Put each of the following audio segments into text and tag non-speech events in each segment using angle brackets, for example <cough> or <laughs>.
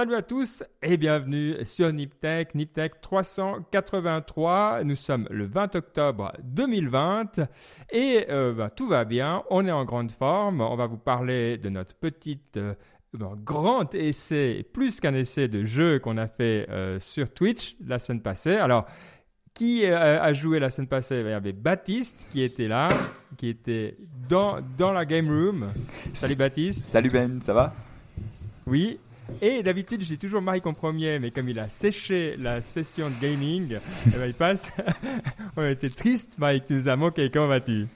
Salut à tous et bienvenue sur Niptech, Niptech 383. Nous sommes le 20 octobre 2020 et euh, bah, tout va bien, on est en grande forme. On va vous parler de notre petite euh, grand essai, plus qu'un essai de jeu qu'on a fait euh, sur Twitch la semaine passée. Alors, qui a joué la semaine passée? Il y avait Baptiste qui était là, qui était dans, dans la game room. Salut Baptiste. Salut Ben, ça va? Oui, et d'habitude, je dis toujours Mike en premier, mais comme il a séché la session de gaming, <laughs> eh ben, il passe. <laughs> On été triste, Mike, tu nous as manqué. Comment vas-tu?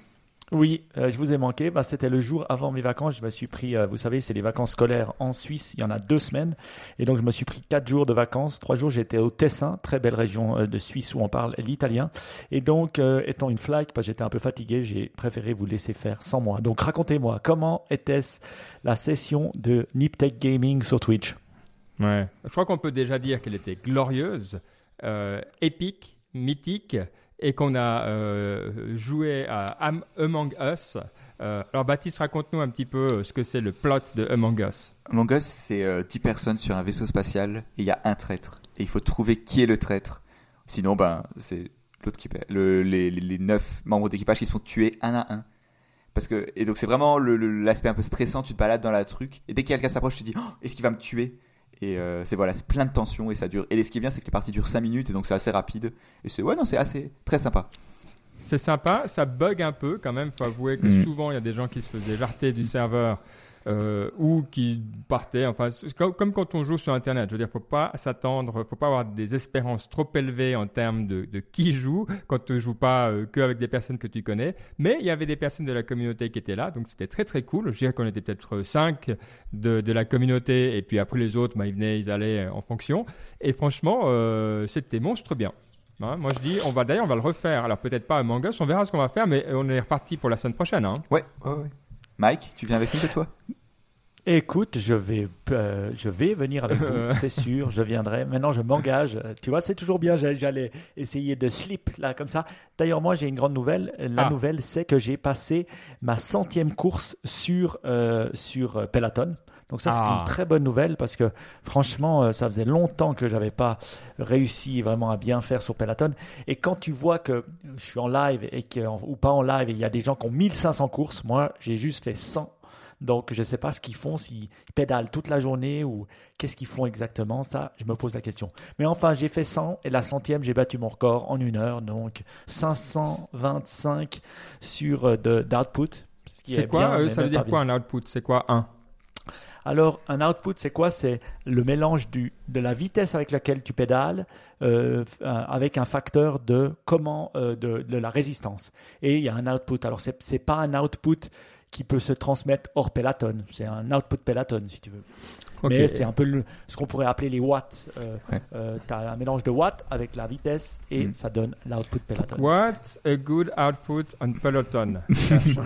Oui, euh, je vous ai manqué. Bah, c'était le jour avant mes vacances. Je me suis pris, euh, vous savez, c'est les vacances scolaires en Suisse. Il y en a deux semaines. Et donc, je me suis pris quatre jours de vacances. Trois jours, j'étais au Tessin, très belle région euh, de Suisse où on parle l'italien. Et donc, étant une flight, parce que j'étais un peu fatigué, j'ai préféré vous laisser faire sans moi. Donc, racontez-moi, comment était-ce la session de Niptech Gaming sur Twitch? Ouais, je crois qu'on peut déjà dire qu'elle était glorieuse, épique, mythique et qu'on a euh, joué à Among Us. Euh, alors Baptiste, raconte-nous un petit peu ce que c'est le plot de Among Us. Among Us, c'est 10 euh, personnes sur un vaisseau spatial et il y a un traître. Et il faut trouver qui est le traître. Sinon, ben, c'est l'autre qui le, les, les, 9 membres d'équipage qui sont tués un à un. Parce que, et donc c'est vraiment l'aspect un peu stressant, tu te balades dans la truc, et dès qu'il y a quelqu'un s'approche, tu te dis, oh, est-ce qu'il va me tuer? Et euh, c'est voilà, c'est plein de tensions et ça dure. Et ce qui est bien, c'est que les parties durent 5 minutes et donc c'est assez rapide. Et c'est ouais, non, c'est assez très sympa. C'est sympa, ça bug un peu quand même. Faut avouer que mm. souvent il y a des gens qui se faisaient jarter du serveur euh, ou qui partaient. Enfin, comme, quand on joue sur Internet. Je veux dire, faut pas s'attendre, faut pas avoir des espérances trop élevées en termes de, de qui joue quand tu joues pas euh, que avec des personnes que tu connais. Mais il y avait des personnes de la communauté qui étaient là, donc c'était très très cool. Je dirais qu'on était peut-être cinq de, de, la communauté, et puis après les autres, bah, ils venaient, ils allaient en fonction. Et franchement, euh, c'était monstre bien. Hein, moi je dis, on va d'ailleurs, on va le refaire. Alors peut-être pas à Mangus, on verra ce qu'on va faire, mais on est reparti pour la semaine prochaine. Hein. Ouais. Mike, tu viens avec nous cette fois Écoute, je vais, euh, je vais venir avec vous, <laughs> c'est sûr, je viendrai. Maintenant, je m'engage. Tu vois, c'est toujours bien. J'allais essayer de slip là comme ça. D'ailleurs, moi, j'ai une grande nouvelle. La ah. nouvelle, c'est que j'ai passé ma centième course sur euh, sur euh, Peloton. Donc ça, c'est une ah. très bonne nouvelle parce que franchement, ça faisait longtemps que j'avais pas réussi vraiment à bien faire sur Peloton. Et quand tu vois que je suis en live et que, ou pas en live, et il y a des gens qui ont 1500 courses, moi, j'ai juste fait 100 donc, je ne sais pas ce qu'ils font, s'ils pédalent toute la journée ou qu'est-ce qu'ils font exactement. Ça, je me pose la question. Mais enfin, j'ai fait 100 et la centième, j'ai battu mon record en une heure. Donc, 525 sur euh, d'output. C'est quoi euh, Ça veut dire quoi un output? C'est quoi un? Alors, un output, c'est quoi? C'est le mélange du, de la vitesse avec laquelle tu pédales euh, avec un facteur de comment de, de, la résistance. Et il y a un output. Alors, c'est n'est pas un output qui peut se transmettre hors Peloton. C'est un output Peloton, si tu veux. Mais c'est un peu ce qu'on pourrait appeler les watts. Euh, euh, tu as un mélange de watts avec la vitesse et mm. ça donne l'output Peloton. What a good output on Peloton. <laughs>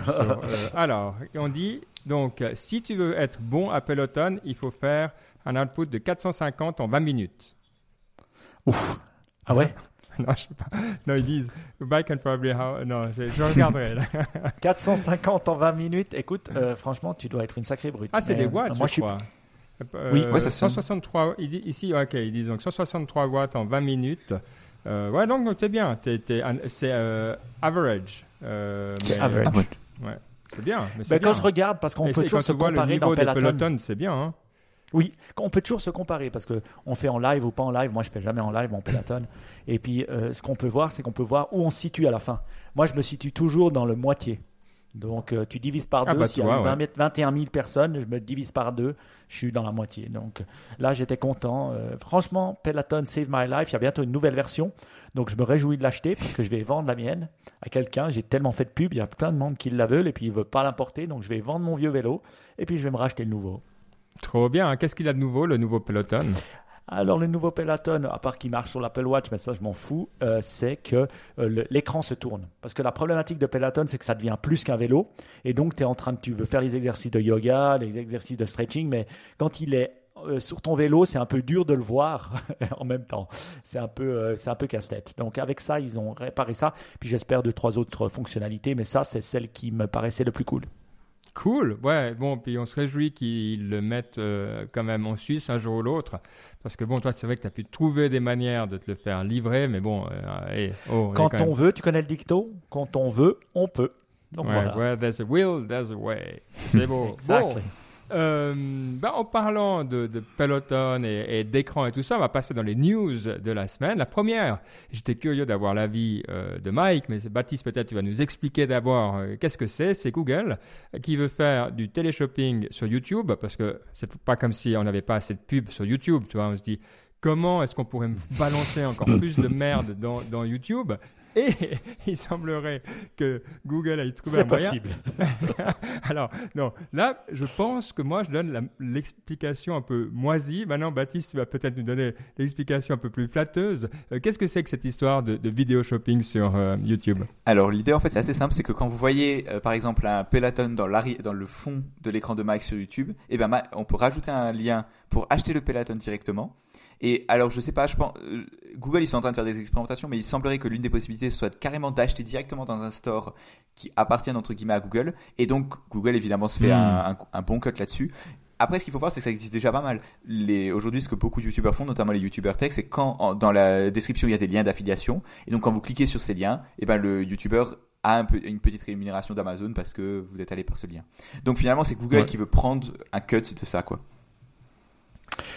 Euh, alors, on dit donc si tu veux être bon à Peloton, il faut faire un output de 450 en 20 minutes. Ouf. Ah ouais? <laughs> non, je sais pas. Non, ils disent Back and probably how. Non, je, je regarderai. 450 <laughs> en 20 minutes. Écoute, euh, franchement, tu dois être une sacrée brute. Ah, c'est des watts, moi, je, crois. Euh, oui, ouais, ça 163. Ici, ok, ils disent donc 163 watts en 20 minutes. Euh, ouais, donc, t'es bien. c'est euh, average. c'est average. Ouais. C'est bien. Mais ben, quand je regarde, parce qu'on peut toujours se comparer dans Peloton. Peloton c'est bien. Hein. Oui, on peut toujours se comparer parce que on fait en live ou pas en live. Moi, je fais jamais en live, mon Peloton. Et puis, euh, ce qu'on peut voir, c'est qu'on peut voir où on se situe à la fin. Moi, je me situe toujours dans le moitié. Donc, euh, tu divises par ah deux. S'il y a 21 000 personnes, je me divise par deux. Je suis dans la moitié. Donc, là, j'étais content. Euh, franchement, Peloton Save My Life. Il y a bientôt une nouvelle version. Donc, je me réjouis de l'acheter parce que je vais vendre la mienne à quelqu'un. J'ai tellement fait de pub. Il y a plein de monde qui la veulent et puis ils ne veulent pas l'importer. Donc, je vais vendre mon vieux vélo et puis je vais me racheter le nouveau. Trop bien. Qu'est-ce qu'il a de nouveau, le nouveau Peloton? Alors le nouveau Peloton, à part qu'il marche sur l'Apple Watch, mais ça je m'en fous, euh, c'est que euh, l'écran se tourne. Parce que la problématique de Peloton, c'est que ça devient plus qu'un vélo. Et donc tu es en train de, tu veux faire les exercices de yoga, les exercices de stretching, mais quand il est euh, sur ton vélo, c'est un peu dur de le voir <laughs> en même temps. C'est un peu, c'est un peu casse-tête. Donc avec ça, ils ont réparé ça. Puis j'espère deux trois autres fonctionnalités, mais ça c'est celle qui me paraissait le plus cool. Cool, ouais, bon, puis on se réjouit qu'ils le mettent euh, quand même en Suisse un jour ou l'autre. Parce que bon, toi, c'est vrai que tu as pu trouver des manières de te le faire livrer, mais bon. Euh, hey, oh, Quand quand on même- veut, tu connais le dicto Quand on veut, on peut. Donc Ouais, voilà. where there's a will, there's a way. C'est beau. Exactly. Bon, euh, bah, en parlant de, de Peloton et, et d'écran et tout ça, on va passer dans les news de la semaine. La première, j'étais curieux d'avoir l'avis euh, de Mike, mais Baptiste, peut-être tu vas nous expliquer d'abord euh, qu'est-ce que c'est. C'est Google euh, qui veut faire du téléshopping sur YouTube, parce que c'est pas comme si on n'avait pas assez de pubs sur YouTube, tu vois. On se dit, comment est-ce qu'on pourrait me balancer encore <laughs> plus de merde dans, dans YouTube? Et <laughs> il semblerait que Google ait trouvé un C'est moyen possible. <laughs> alors, non, là, je pense que moi, je donne l'explication un peu moisie. Maintenant, Baptiste, vas peut-être nous donner l'explication un peu plus flatteuse. Euh, Qu'est-ce que c'est que cette histoire de, de vidéo shopping sur euh, YouTube? Alors l'idée en fait c'est assez simple, c'est que quand vous voyez euh, par exemple un Peloton dans, le fond de l'écran de Mike sur YouTube, et ben on peut rajouter un lien pour acheter le Peloton directement. Et alors je sais pas, je pense euh, Google ils sont en train de faire des expérimentations, mais il semblerait que l'une des possibilités soit carrément d'acheter directement dans un store qui appartient entre guillemets à Google. Et donc Google évidemment se fait Hmm. un, un- un bon cut là-dessus. Après, ce qu'il faut voir, c'est que ça existe déjà pas mal. Les, aujourd'hui, ce que beaucoup de youtubeurs font, notamment les youtubeurs tech, c'est quand en- dans la description il y a des liens d'affiliation, et donc quand vous cliquez sur ces liens, et ben le youtubeur a un peu, une petite rémunération d'Amazon parce que vous êtes allé par ce lien. Donc finalement, c'est Google Ouais. qui veut prendre un cut de ça, quoi.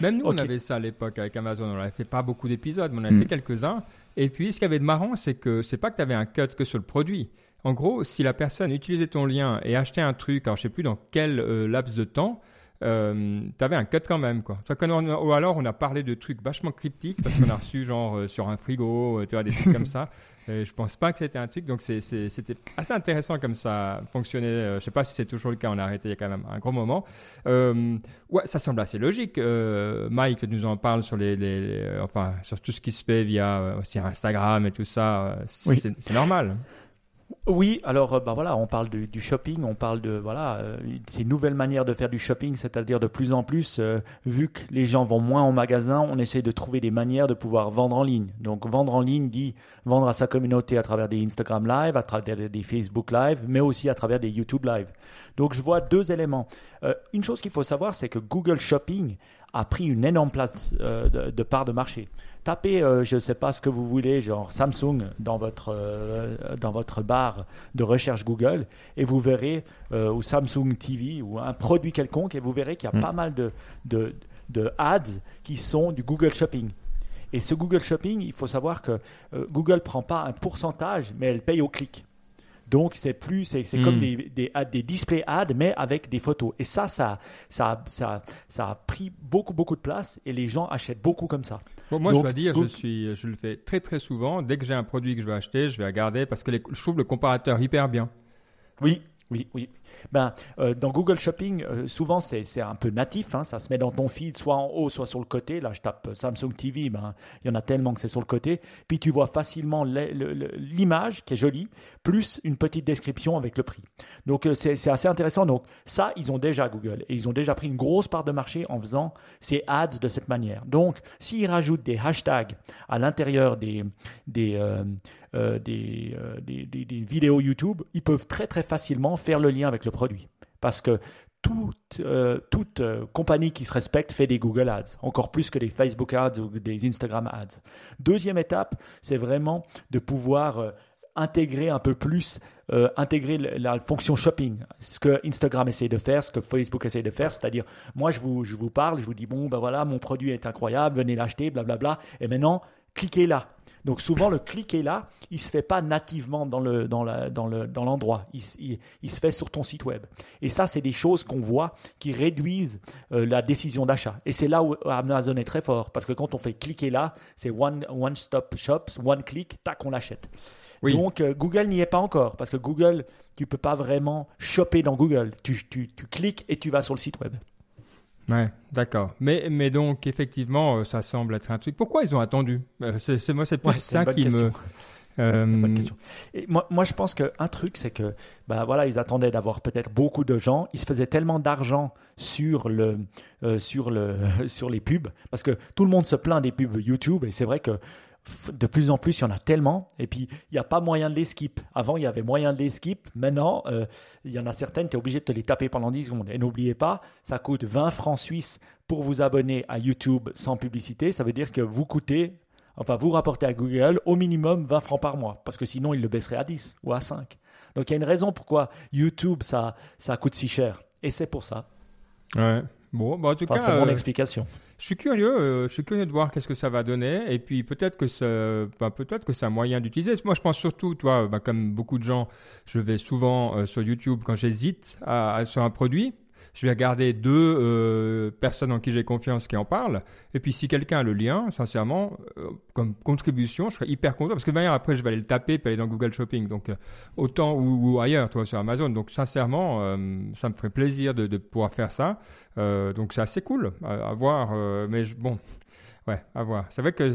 Même nous, on avait ça à l'époque avec Amazon. On n'avait fait pas beaucoup d'épisodes, mais on en a Mm. fait quelques-uns. Et puis, ce qu'il y avait de marrant, c'est que c'est pas que tu avais un cut que sur le produit. En gros, si la personne utilisait ton lien et achetait un truc, alors je sais plus dans quel euh, laps de temps, euh, tu avais un cut quand même. Quoi. A- ou alors, on a parlé de trucs vachement cryptiques parce qu'on a reçu <laughs> genre euh, sur un frigo, euh, tu vois, des trucs comme ça. <laughs> Et je pense pas que c'était un truc, donc c'est- c'est- c'était assez intéressant comme ça fonctionnait. Euh, je sais pas si c'est toujours le cas, on a arrêté il y a quand même un gros moment. Ouais, ça semble assez logique. Mike nous en parle sur les, les- les- enfin sur tout ce qui se fait via aussi Instagram et tout ça. Oui. c'est normal. Oui, alors euh, bah voilà, on parle du shopping, on parle de voilà, euh, c'est une nouvelle manière de faire du shopping, c'est-à-dire de plus en plus, euh, vu que les gens vont moins en magasin, on essaie de trouver des manières de pouvoir vendre en ligne. Donc vendre en ligne dit vendre à sa communauté à travers des Instagram Live, à travers des Facebook Live, mais aussi à travers des YouTube Live. Donc je vois deux éléments. Euh, une chose qu'il faut savoir, c'est que Google Shopping a pris une énorme place euh, de, de part de marché. Tapez, euh, je ne sais pas ce que vous voulez, genre Samsung dans votre, euh, dans votre barre de recherche Google et vous verrez, ou Samsung TV ou un produit quelconque, et vous verrez qu'il y a Mm. pas mal de, de, de ads qui sont du Google Shopping. Et ce Google Shopping, il faut savoir que Google prend pas un pourcentage, mais elle paye au clic. Donc c'est plus, c'est Mm. comme des, des, ads- des display ads, mais avec des photos. Et ça, ça, ça, ça, ça a pris beaucoup, beaucoup de place et les gens achètent beaucoup comme ça. Bon, moi, Donc, je dois dire, donc- je, suis, je le fais très très souvent. Dès que j'ai un produit que je veux acheter, je vais regarder parce que les- je trouve le comparateur hyper bien. Oui, oui, oui. Ben, euh, dans Google Shopping, euh, souvent c'est un peu natif, hein, ça se met dans ton feed, soit en haut, soit sur le côté. Là, je tape euh, Samsung TV, ben, il y en a tellement que c'est sur le côté. Puis tu vois facilement le- le- le- l'image qui est jolie, plus une petite description avec le prix. Donc c'est c'est assez intéressant. Donc ça, ils ont déjà Google et ils ont déjà pris une grosse part de marché en faisant ces ads de cette manière. Donc, s'ils rajoutent des hashtags à l'intérieur des, des, euh, euh, des, vidéos YouTube, ils peuvent très très facilement faire le lien avec le produit. Parce que toute, euh, toute compagnie qui se respecte fait des Google Ads, encore plus que des Facebook Ads ou des Instagram Ads. Deuxième étape, c'est vraiment de pouvoir intégrer un peu plus, intégrer la, la fonction shopping. Ce que Instagram essaie de faire, ce que Facebook essaie de faire, c'est-à-dire, moi je vous, je vous parle, je vous dis, bon, ben voilà, mon produit est incroyable, venez l'acheter, blablabla, et maintenant, cliquez là. Donc souvent le cliquer là, il se fait pas nativement dans le dans la, dans le dans l'endroit, il, s- il- il se fait sur ton site web. Et ça c'est des choses qu'on voit qui réduisent euh, la décision d'achat. Et c'est là où Amazon est très fort parce que quand on fait cliquer là, c'est one one stop shop, one click, tac on l'achète. Oui. Donc euh, Google n'y est pas encore parce que Google tu peux pas vraiment shopper dans Google. Tu, tu, tu cliques et tu vas sur le site web. Ouais, d'accord. Mais, mais donc, effectivement, euh, ça semble être un truc. Pourquoi ils ont attendu? Euh, C'est moi, c'est plus Ouais, c'est une ça qui question. me. Euh, <laughs> Bonne question. Et moi, moi, je pense qu'un truc, c'est que, bah voilà, ils attendaient d'avoir peut-être beaucoup de gens. Ils se faisaient tellement d'argent sur le, euh, sur le, <laughs> sur les pubs, parce que tout le monde se plaint des pubs YouTube, et c'est vrai que de plus en plus, il y en a tellement. Et puis, il n'y a pas moyen de les skip. Avant, il y avait moyen de les skip. Maintenant, euh, il y en a certaines, tu es obligé de te les taper pendant 10 secondes. Et n'oubliez pas, ça coûte 20 francs suisses pour vous abonner à YouTube sans publicité. Ça veut dire que vous coûtez, enfin, vous rapportez à Google au minimum 20 francs par mois. Parce que sinon, il le baisserait à 10 ou à 5. Donc, il y a une raison pourquoi YouTube, ça, ça coûte si cher. Et c'est pour ça. Ouais. Bon, bah en tout Enfin, cas, c'est mon euh, explication. Je suis curieux, euh, je suis curieux de voir qu'est-ce que ça va donner, et puis peut-être que c'est, bah, peut-être que c'est un moyen d'utiliser. Moi, je pense surtout, toi, bah, comme beaucoup de gens, je vais souvent euh, sur YouTube quand j'hésite à- sur un produit. Je vais regarder deux euh, personnes en qui j'ai confiance qui en parlent. Et puis si quelqu'un a le lien, sincèrement, euh, comme contribution, je serais hyper content. Parce que de manière, après, je vais aller le taper, puis aller dans Google Shopping. Donc euh, autant ou, ailleurs, toi, sur Amazon. Donc sincèrement, ça me ferait plaisir de, pouvoir faire ça. Donc c'est assez cool à, voir. mais bon, ouais, à voir. C'est vrai que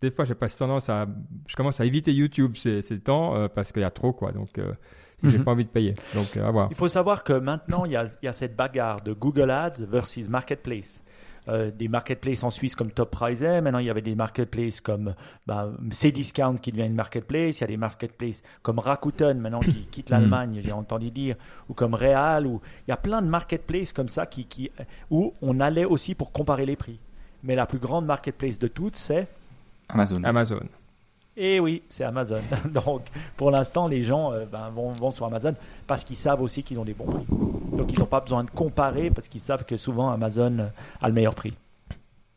des fois, j'ai pas tendance à, je commence à éviter YouTube ces, temps parce qu'il y a trop quoi. Donc j'ai Mhm. pas envie de payer. Donc euh, à voir. Il faut savoir que maintenant, il y a, il y a cette bagarre de Google Ads versus Marketplace. Euh, des marketplaces en Suisse comme Top Price, maintenant il y avait des marketplaces comme bah, Cdiscount qui devient une marketplace, il y a des marketplaces comme Rakuten maintenant qui <coughs> quitte l'Allemagne, j'ai entendu dire, ou comme Real, ou il y a plein de marketplaces comme ça qui, qui, où on allait aussi pour comparer les prix. Mais la plus grande marketplace de toutes, c'est Amazon. Amazon. Et oui, c'est Amazon. <laughs> Donc, pour l'instant, les gens euh, ben, vont, sur Amazon parce qu'ils savent aussi qu'ils ont des bons prix. Donc, ils n'ont pas besoin de comparer parce qu'ils savent que souvent Amazon euh, a le meilleur prix.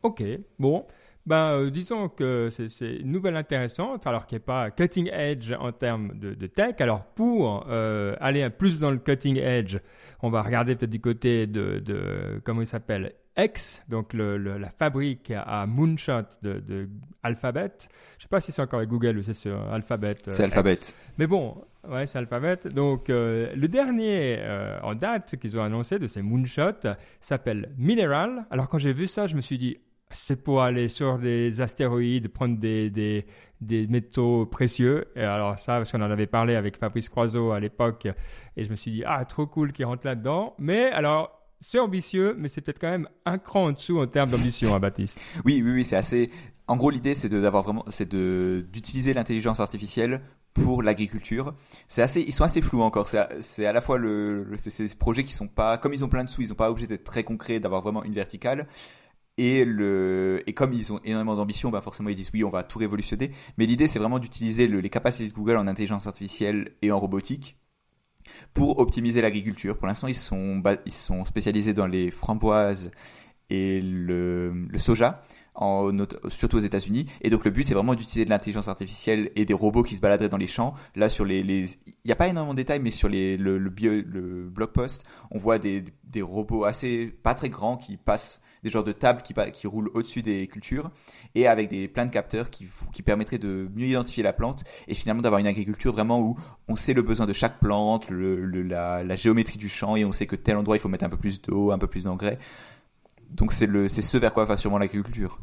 Ok, bon. Ben, euh, disons que c'est- une nouvelle intéressante, alors qui n'est pas cutting edge en termes de, tech. Alors, pour aller plus dans le cutting edge, on va regarder peut-être du côté de, de comment il s'appelle, X, donc le, le- la fabrique à Moonshot de, de Alphabet. Je sais pas si c'est encore avec Google ou c'est sur Alphabet. euh, C'est Alphabet. X. Mais bon, ouais, c'est Alphabet. Donc, euh, le dernier euh, en date qu'ils ont annoncé de ces moonshots s'appelle Mineral. Alors, quand j'ai vu ça, je me suis dit, c'est pour aller sur des astéroïdes, prendre des, des, des métaux précieux. Et alors, ça, parce qu'on en avait parlé avec Fabrice Croiseau à l'époque, et je me suis dit, ah, trop cool qu'ils rentrent là-dedans. Mais alors, c'est ambitieux, mais c'est peut-être quand même un cran en dessous en termes d'ambition, hein, Baptiste. <laughs> Oui, oui, oui, c'est assez. En gros, l'idée, c'est d'avoir vraiment, c'est de d'utiliser l'intelligence artificielle pour l'agriculture. C'est assez, ils sont assez flous encore. C'est à- la fois le, le- ces projets qui sont pas, comme ils ont plein de sous, ils sont pas obligés d'être très concrets, d'avoir vraiment une verticale. Et le, et comme ils ont énormément d'ambition, bah forcément ils disent oui, on va tout révolutionner. Mais l'idée, c'est vraiment d'utiliser le- les capacités de Google en intelligence artificielle et en robotique pour optimiser l'agriculture. Pour l'instant, ils sont, ils sont spécialisés dans les framboises et le, soja, surtout aux États-Unis. Et donc le but, c'est vraiment d'utiliser de l'intelligence artificielle et des robots qui se baladeraient dans les champs. Là, sur les, il n'y a pas énormément de détails, mais sur le blog post, on voit des, des robots assez, pas très grands qui passent des genres de tables qui, roulent au-dessus des cultures et avec des plein de capteurs qui, permettraient de mieux identifier la plante et finalement d'avoir une agriculture vraiment où on sait le besoin de chaque plante, le, le- la, la géométrie du champ et on sait que tel endroit il faut mettre un peu plus d'eau, un peu plus d'engrais. Donc c'est le c'est ce vers quoi va sûrement l'agriculture.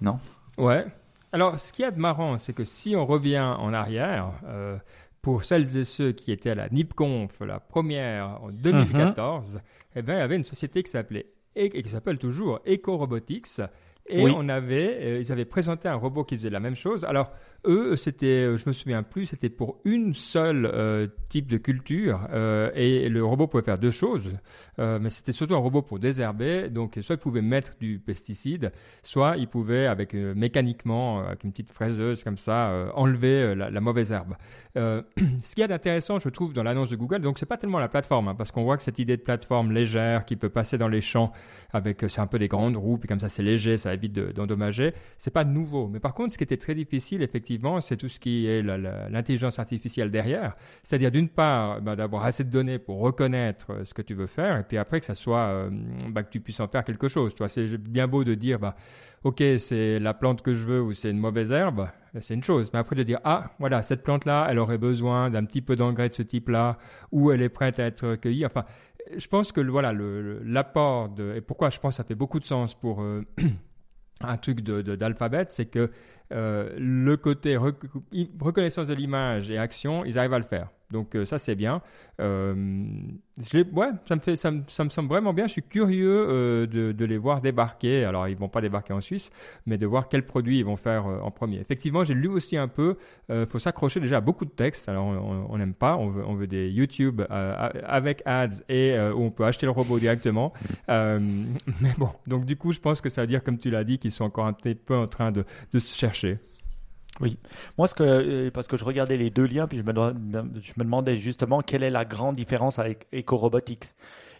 Non? Ouais. Alors, ce qu'il y a de marrant, c'est que si on revient en arrière, euh, pour celles et ceux qui étaient à la NIPConf, la première en 2014, eh ben, il y avait une société qui s'appelait et et qui s'appelle toujours Eco Robotics. Et Oui. on avait, euh, ils avaient présenté un robot qui faisait la même chose. Alors, eux, c'était, euh, je me souviens plus, c'était pour une seule euh, type de culture. euh, et le robot pouvait faire deux choses. Mais c'était surtout un robot pour désherber. Donc, soit il pouvait mettre du pesticide, soit il pouvait, avec mécaniquement, avec une petite fraiseuse comme ça, enlever la, mauvaise herbe. <clears throat> Ce qu'il y a d'intéressant, je trouve, dans l'annonce de Google, donc c'est pas tellement la plateforme, hein, parce qu'on voit que cette idée de plateforme légère qui peut passer dans les champs avec, c'est un peu des grandes roues, puis comme ça c'est léger, ça évite de- d'endommager, c'est pas nouveau. Mais par contre, ce qui était très difficile, effectivement, c'est tout ce qui est l'intelligence artificielle derrière. C'est-à-dire, d'une part, ben, d'avoir assez de données pour reconnaître euh, ce que tu veux faire, et puis après que ça soit, euh, ben, que tu puisses en faire quelque chose. C'est bien beau de dire, bah, ok, c'est la plante que je veux ou c'est une mauvaise herbe, c'est une chose. Mais après de dire, ah, voilà, cette plante-là, elle aurait besoin d'un petit peu d'engrais de ce type-là, ou elle est prête à être cueillie. Enfin, je pense que voilà, l'apport de, et pourquoi je pense que ça fait beaucoup de sens pour euh, <clears throat> un truc de, de- d'alphabet, c'est que euh, le côté rec- reconnaissance de l'image et action, ils arrivent à le faire. Donc ça c'est bien. Je ouais, ça me fait, ça me, ça me, semble vraiment bien. Je suis curieux de, de, les voir débarquer. Alors ils vont pas débarquer en Suisse, mais de voir quels produits ils vont faire en premier. Effectivement, j'ai lu aussi un peu. Il faut s'accrocher déjà à beaucoup de textes. Alors on n'aime pas. On veut, on veut des YouTube avec ads et où on peut acheter le robot directement. <laughs> mais bon, donc du coup, je pense que ça veut dire, comme tu l'as dit, qu'ils sont encore un petit peu en train de, de se chercher. Oui. Moi, euh, parce que je regardais les deux liens, puis je me, demandais justement quelle est la grande différence avec EcoRobotics.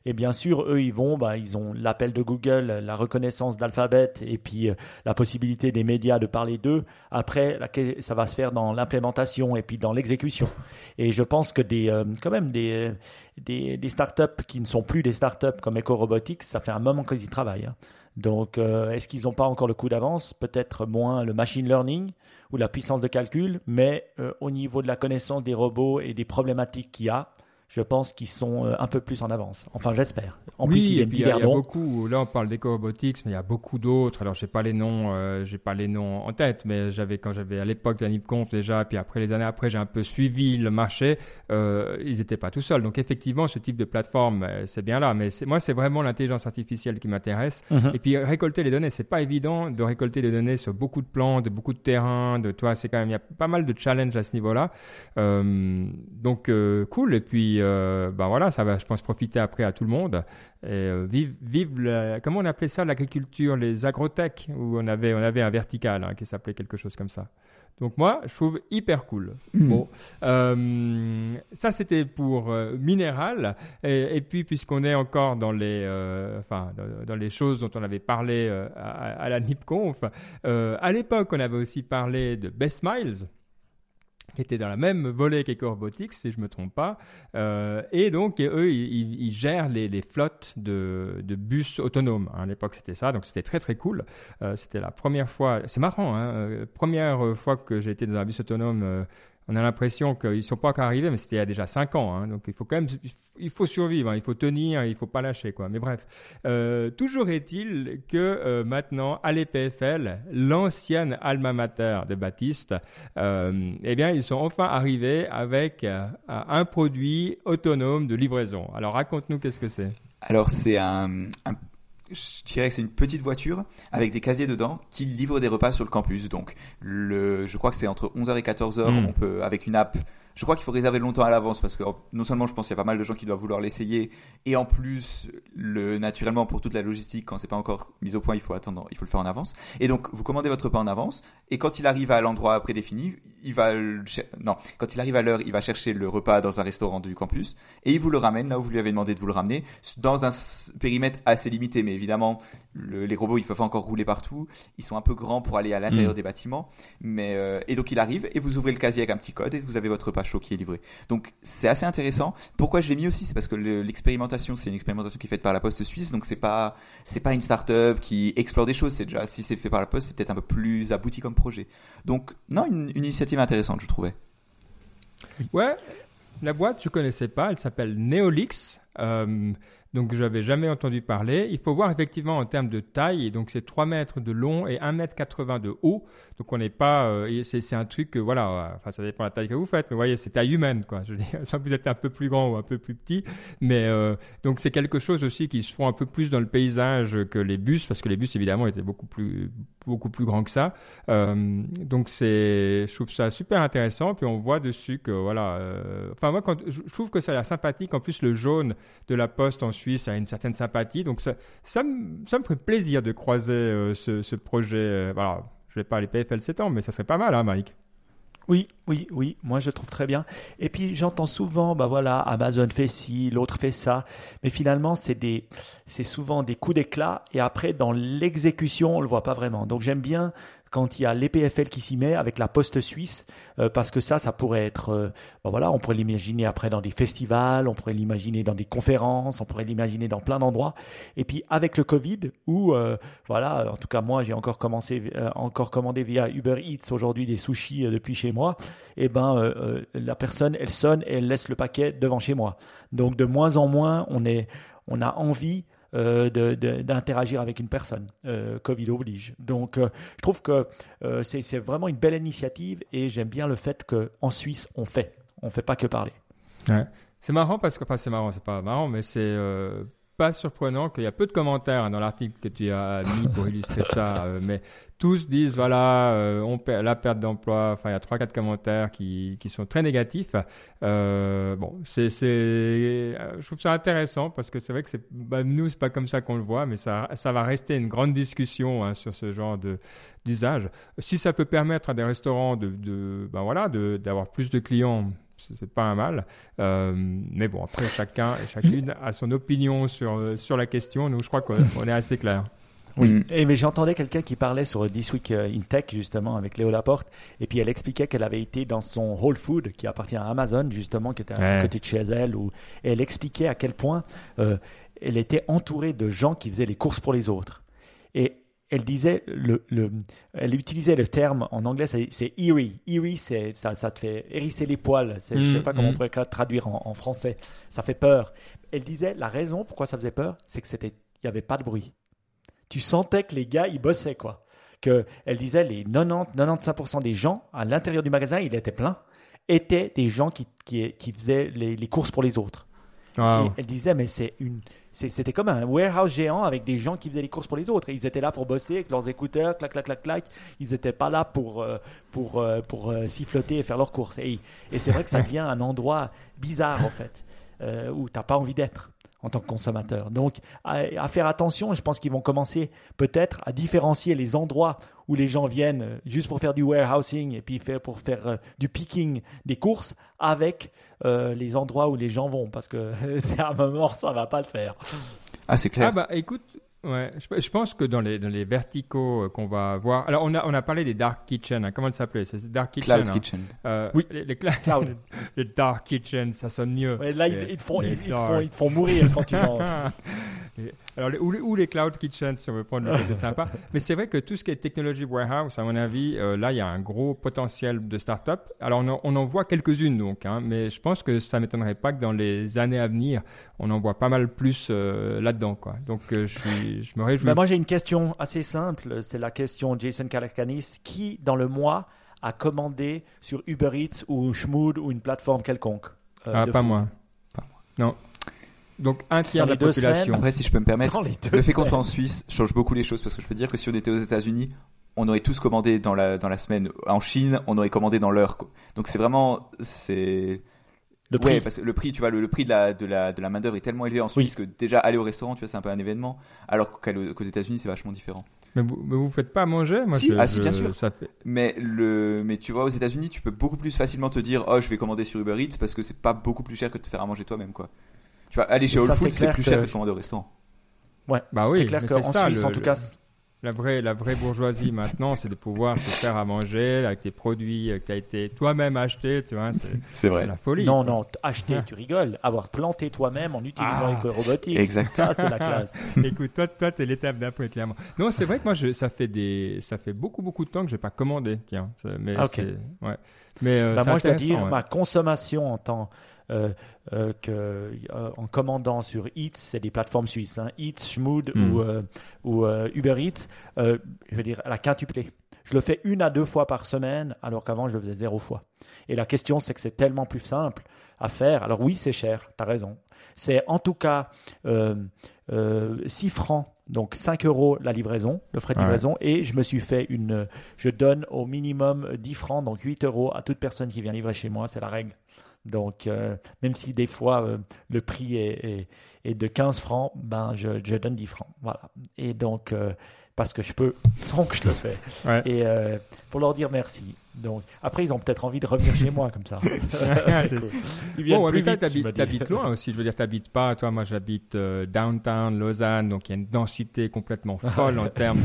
Et bien sûr, eux, ils vont, bah, ils ont l'appel de Google, la reconnaissance d'alphabet, et puis euh, la possibilité des médias de parler d'eux. Après, ça va se faire dans l'implémentation et puis dans l'exécution. Et je pense que euh, quand même des startups qui ne sont plus des startups comme EcoRobotics, ça fait un moment qu'ils y travaillent. Hein. Donc, est-ce qu'ils n'ont pas encore le coup d'avance? Peut-être moins le machine learning ou la puissance de calcul, mais euh, au niveau de la connaissance des robots et des problématiques qu'il y a, je pense qu'ils sont euh, un peu plus en avance. Enfin, j'espère. En oui, plus, il y, a, il y a beaucoup. Là, on parle d'éco-robotics, mais il y a beaucoup d'autres. Alors, j'ai pas les noms, euh, j'ai pas les noms en tête, mais j'avais quand j'avais à l'époque de la NIPConf déjà, puis après les années après, j'ai un peu suivi le marché. Euh, ils n'étaient pas tout seuls. Donc, effectivement, ce type de plateforme, euh, c'est bien là. Mais moi, c'est vraiment l'intelligence artificielle qui m'intéresse. Mhm. Et puis, récolter les données, c'est pas évident de récolter des données sur beaucoup de plans, de beaucoup de terrains. De toi, c'est quand même il y a pas mal de challenges à ce niveau-là. donc, cool. Et puis euh, ben voilà, ça va, je pense, profiter après à tout le monde. Et euh, vive, vive comment on appelait ça l'agriculture, les agrotech, où on avait, on avait un vertical hein, qui s'appelait quelque chose comme ça. Donc moi, je trouve hyper cool. Hmm. Bon, euh, ça c'était pour minéral. Et, puis puisqu'on est encore dans les, enfin, dans, les choses dont on avait parlé à, à, la NIPConf, à l'époque on avait aussi parlé de Best Miles qui était dans la même volet qu'EcoRobotics, si je ne me trompe pas. Euh, et donc, eux, ils, gèrent les, flottes de, bus autonomes. À l'époque, c'était ça, donc c'était très très cool. Euh, c'était la première fois, c'est marrant, hein, euh, première fois que j'ai été dans un bus autonome on a l'impression qu'ils ne sont pas encore arrivés, mais c'était il y a déjà 5 ans. Hein. donc il faut quand même, il faut survivre, hein. il faut tenir, il ne faut pas lâcher. Quoi. Mais bref, euh, toujours est-il que euh, maintenant, à l'EPFL, l'ancienne alma mater de Baptiste, euh, eh bien, ils sont enfin arrivés avec un produit autonome de livraison. Alors raconte-nous qu'est-ce que c'est. Alors c'est un, un je dirais que c'est une petite voiture avec des casiers dedans qui livre des repas sur le campus. Donc, le, je crois que c'est entre 11h et 14h, hmm. on peut, avec une app, je crois qu'il faut réserver longtemps à l'avance parce que non seulement je pense qu'il y a pas mal de gens qui doivent vouloir l'essayer et en plus le naturellement pour toute la logistique quand c'est pas encore mis au point il faut attendre il faut le faire en avance et donc vous commandez votre repas en avance et quand il arrive à l'endroit prédéfini il va non quand il arrive à l'heure il va chercher le repas dans un restaurant du campus et il vous le ramène là où vous lui avez demandé de vous le ramener dans un périmètre assez limité mais évidemment les robots ils peuvent encore rouler partout ils sont un peu grands pour aller à l'intérieur mm. des bâtiments mais euh, et donc il arrive et vous ouvrez le casier avec un petit code et vous avez votre repas chaud qui est livré. Donc c'est assez intéressant. Pourquoi je l'ai mis aussi, c'est parce que l'expérimentation, c'est une expérimentation qui est faite par la Poste suisse, donc c'est pas c'est pas une start-up qui explore des choses. C'est déjà si c'est fait par la Poste, c'est peut-être un peu plus abouti comme projet. Donc non, une, initiative intéressante, je trouvais. Ouais, la boîte je connaissais pas, elle s'appelle Neolix. Euh, donc j'avais jamais entendu parler. Il faut voir effectivement en termes de taille, donc c'est 3 mètres de long et 1 mètre 80 de haut. Donc on n'est pas, euh, c'est un truc que voilà, euh, enfin ça dépend de la taille que vous faites, mais vous voyez c'est taille humaine quoi. Je veux dire, <laughs> vous êtes un peu plus grand ou un peu plus petit, mais euh, donc c'est quelque chose aussi qui se font un peu plus dans le paysage que les bus, parce que les bus évidemment étaient beaucoup plus beaucoup plus grands que ça. donc c'est, je trouve ça super intéressant. Puis on voit dessus que voilà, enfin moi je trouve que ça a l'air sympathique. En plus le jaune de la poste en Suisse a une certaine sympathie. Donc ça, ça, me, ferait plaisir de croiser euh, ce, ce, projet. Euh, voilà, je vais pas aller PFL 7 ans, mais ça serait pas mal, hein, Mike. Oui, oui, oui, moi je trouve très bien. Et puis j'entends souvent, bah voilà, Amazon fait ci, l'autre fait ça, mais finalement c'est des, c'est souvent des coups d'éclat et après dans l'exécution on le voit pas vraiment. Donc j'aime bien quand il y a l'EPFL qui s'y met avec la Poste suisse, euh, parce que ça, ça pourrait être, euh, ben voilà, on pourrait l'imaginer après dans des festivals, on pourrait l'imaginer dans des conférences, on pourrait l'imaginer dans plein d'endroits. Et puis avec le Covid, où euh, voilà, en tout cas moi j'ai encore commencé, encore commandé via Uber Eats aujourd'hui des sushis depuis chez moi. Et eh ben la personne, elle sonne et elle laisse le paquet devant chez moi. Donc de moins en moins, on est, on a envie d'interagir avec une personne. Euh, Covid oblige. Donc, euh, je trouve que c'est vraiment une belle initiative et j'aime bien le fait qu'en Suisse, on fait. On ne fait pas que parler. Ouais. C'est marrant parce que, enfin, c'est marrant, c'est pas marrant, mais c'est euh, pas surprenant qu'il y a peu de commentaires hein, dans l'article que tu as mis pour illustrer <laughs> ça, euh, mais tous disent voilà, euh, la perte d'emploi. Enfin, il y a trois quatre commentaires qui, qui sont très négatifs. Euh, bon, c'est, euh, je trouve ça intéressant parce que c'est vrai que c'est, bah, nous c'est pas comme ça qu'on le voit, mais ça, ça va rester une grande discussion hein, sur ce genre de d'usage. Si ça peut permettre à des restaurants de, de ben voilà, d'avoir plus de clients c'est pas un mal. Mais bon, après, chacun et chacune a son opinion sur, sur la question. Nous, je crois qu'on est assez clair. Oui, mm. et, mais j'entendais quelqu'un qui parlait sur This Week euh, in Tech, justement, avec Léo Laporte, et puis elle expliquait qu'elle avait été dans son Whole Food, qui appartient à Amazon, justement, qui était à côté de chez elle, où, et elle expliquait à quel point euh, elle était entourée de gens qui faisaient les courses pour les autres. Et elle disait, le, le, elle utilisait le terme en anglais, c'est eerie. Eerie, c'est, ça, ça, te fait hérisser les poils. je ne sais mm, pas comment on mm. pourrait traduire en, en, français. Ça fait peur. Elle disait, la raison pourquoi ça faisait peur, c'est que c'était, il n'y avait pas de bruit. Tu sentais que les gars, ils bossaient, quoi. Que, elle disait, les 90, 95% des gens à l'intérieur du magasin, il était plein, étaient des gens qui, qui, qui faisaient les, les, courses pour les autres. Et elle disait, mais c'est une, c'était comme un warehouse géant avec des gens qui faisaient les courses pour les autres. ils étaient là pour bosser avec leurs écouteurs, clac, clac, clac, clac. Ils n'étaient pas là pour, euh, pour, euh, pour, euh, siffloter et faire leurs courses. Et, et c'est vrai que ça <laughs> devient un endroit bizarre, en fait, où tu n'as pas envie d'être en tant que consommateur. Donc, à, faire attention, je pense qu'ils vont commencer peut-être à différencier les endroits où les gens viennent euh, juste pour faire du warehousing et puis pour faire euh, du picking des courses avec euh, les endroits où les gens vont parce que <laughs> à un moment ça va pas le faire. Ah, c'est clair. Ah bah écoute, Ouais, je, pense que dans les, dans les verticaux euh, qu'on va voir. Alors, on a, on a parlé des Dark Kitchen. Hein. comment ça s'appelait C'est Dark Kitchen. Cloud hein. Kitchen. Euh, oui, les, les, <laughs> cloud. <laughs> les Dark Kitchen, ça sonne mieux. là, ils, te font, ils, font, ils, font, mourir quand tu manges. <laughs> Alors, ou, les cloud kitchens, si on veut prendre le côté sympa. Mais c'est vrai que tout ce qui est technologie warehouse, à mon avis, euh, là, il y a un gros potentiel de start-up. Alors, on en, voit quelques-unes, donc, hein, mais je pense que ça ne m'étonnerait pas que dans les années à venir, on en voit pas mal plus euh, là-dedans, quoi. Donc, euh, je, suis, je me réjouis. Mais moi, j'ai une question assez simple. C'est la question Jason Kalakanis. Qui, dans le mois, a commandé sur Uber Eats ou Schmood ou une plateforme quelconque Ah, pas moi. Pas moi. Non. Donc un tiers de la population. Après, si je peux me permettre, le fait qu'on soit en Suisse change beaucoup les choses parce que je peux dire que si on était aux États-Unis, on aurait tous commandé dans la dans la semaine. En Chine, on aurait commandé dans l'heure. Donc c'est vraiment c'est le prix. parce que le prix, tu vois, le, prix de la de la de la main d'œuvre est tellement élevé en Suisse que déjà aller au restaurant, tu vois, c'est un peu un événement, alors qu'aux États-Unis, c'est vachement différent. Mais vous, mais vous faites pas à manger? Moi si, ah, si bien sûr. Ça fait... Mais le mais tu vois aux États-Unis, tu peux beaucoup plus facilement te dire oh je vais commander sur Uber Eats parce que c'est pas beaucoup plus cher que de te faire à manger toi-même quoi. Tu vois, aller chez Whole Foods, c'est plus cher que commander au restaurant. Ouais, bah oui, c'est clair qu'en Suisse, en tout cas. La vraie, la vraie bourgeoisie maintenant, c'est de pouvoir se faire à manger avec des produits qui a été toi-même acheté, tu vois. C'est <laughs> vrai. la folie. Non, non, acheter, tu rigoles. Avoir planté toi-même en utilisant ah. les robotiques. Exactement. Ça, c'est la classe. <laughs> Écoute, toi, toi, t'es l'étape d'après, clairement. Non, c'est vrai que moi, je, ça fait des, ça fait beaucoup, beaucoup de temps que j'ai pas commandé, tiens. Mais ah, ouais. Mais euh, bah, moi, je dois dire, ma consommation en temps euh, euh, que, euh, en commandant sur Eats, c'est des plateformes suisses, hein, Eats, Schmood ou, hmm. ou Uber Eats, je veux dire, la quintuplé. Je le fais une à deux fois par semaine, alors qu'avant, je le faisais zéro fois. Et la question, c'est que c'est tellement plus simple à faire. Alors oui, c'est cher, tu as raison. C'est en tout cas euh, 6 francs donc 5 euros la livraison, le frais de livraison, et je me suis fait une, je donne au minimum 10 francs, donc 8 euros à toute personne qui vient livrer chez moi, c'est la règle. Donc, euh, même si des fois euh, le prix est, est, de 15 francs, ben je, je, donne 10 francs. Voilà. Et donc, euh, parce que je peux, <laughs> donc je le fais. Et pour leur dire merci. Donc, après, ils ont peut-être envie de revenir chez moi comme ça. <laughs> Ils viennent plus vite. T'habites loin aussi. Je veux dire, t'habites pas. Toi, moi, j'habite euh, downtown Lausanne, donc il y a une densité complètement <laughs> folle en termes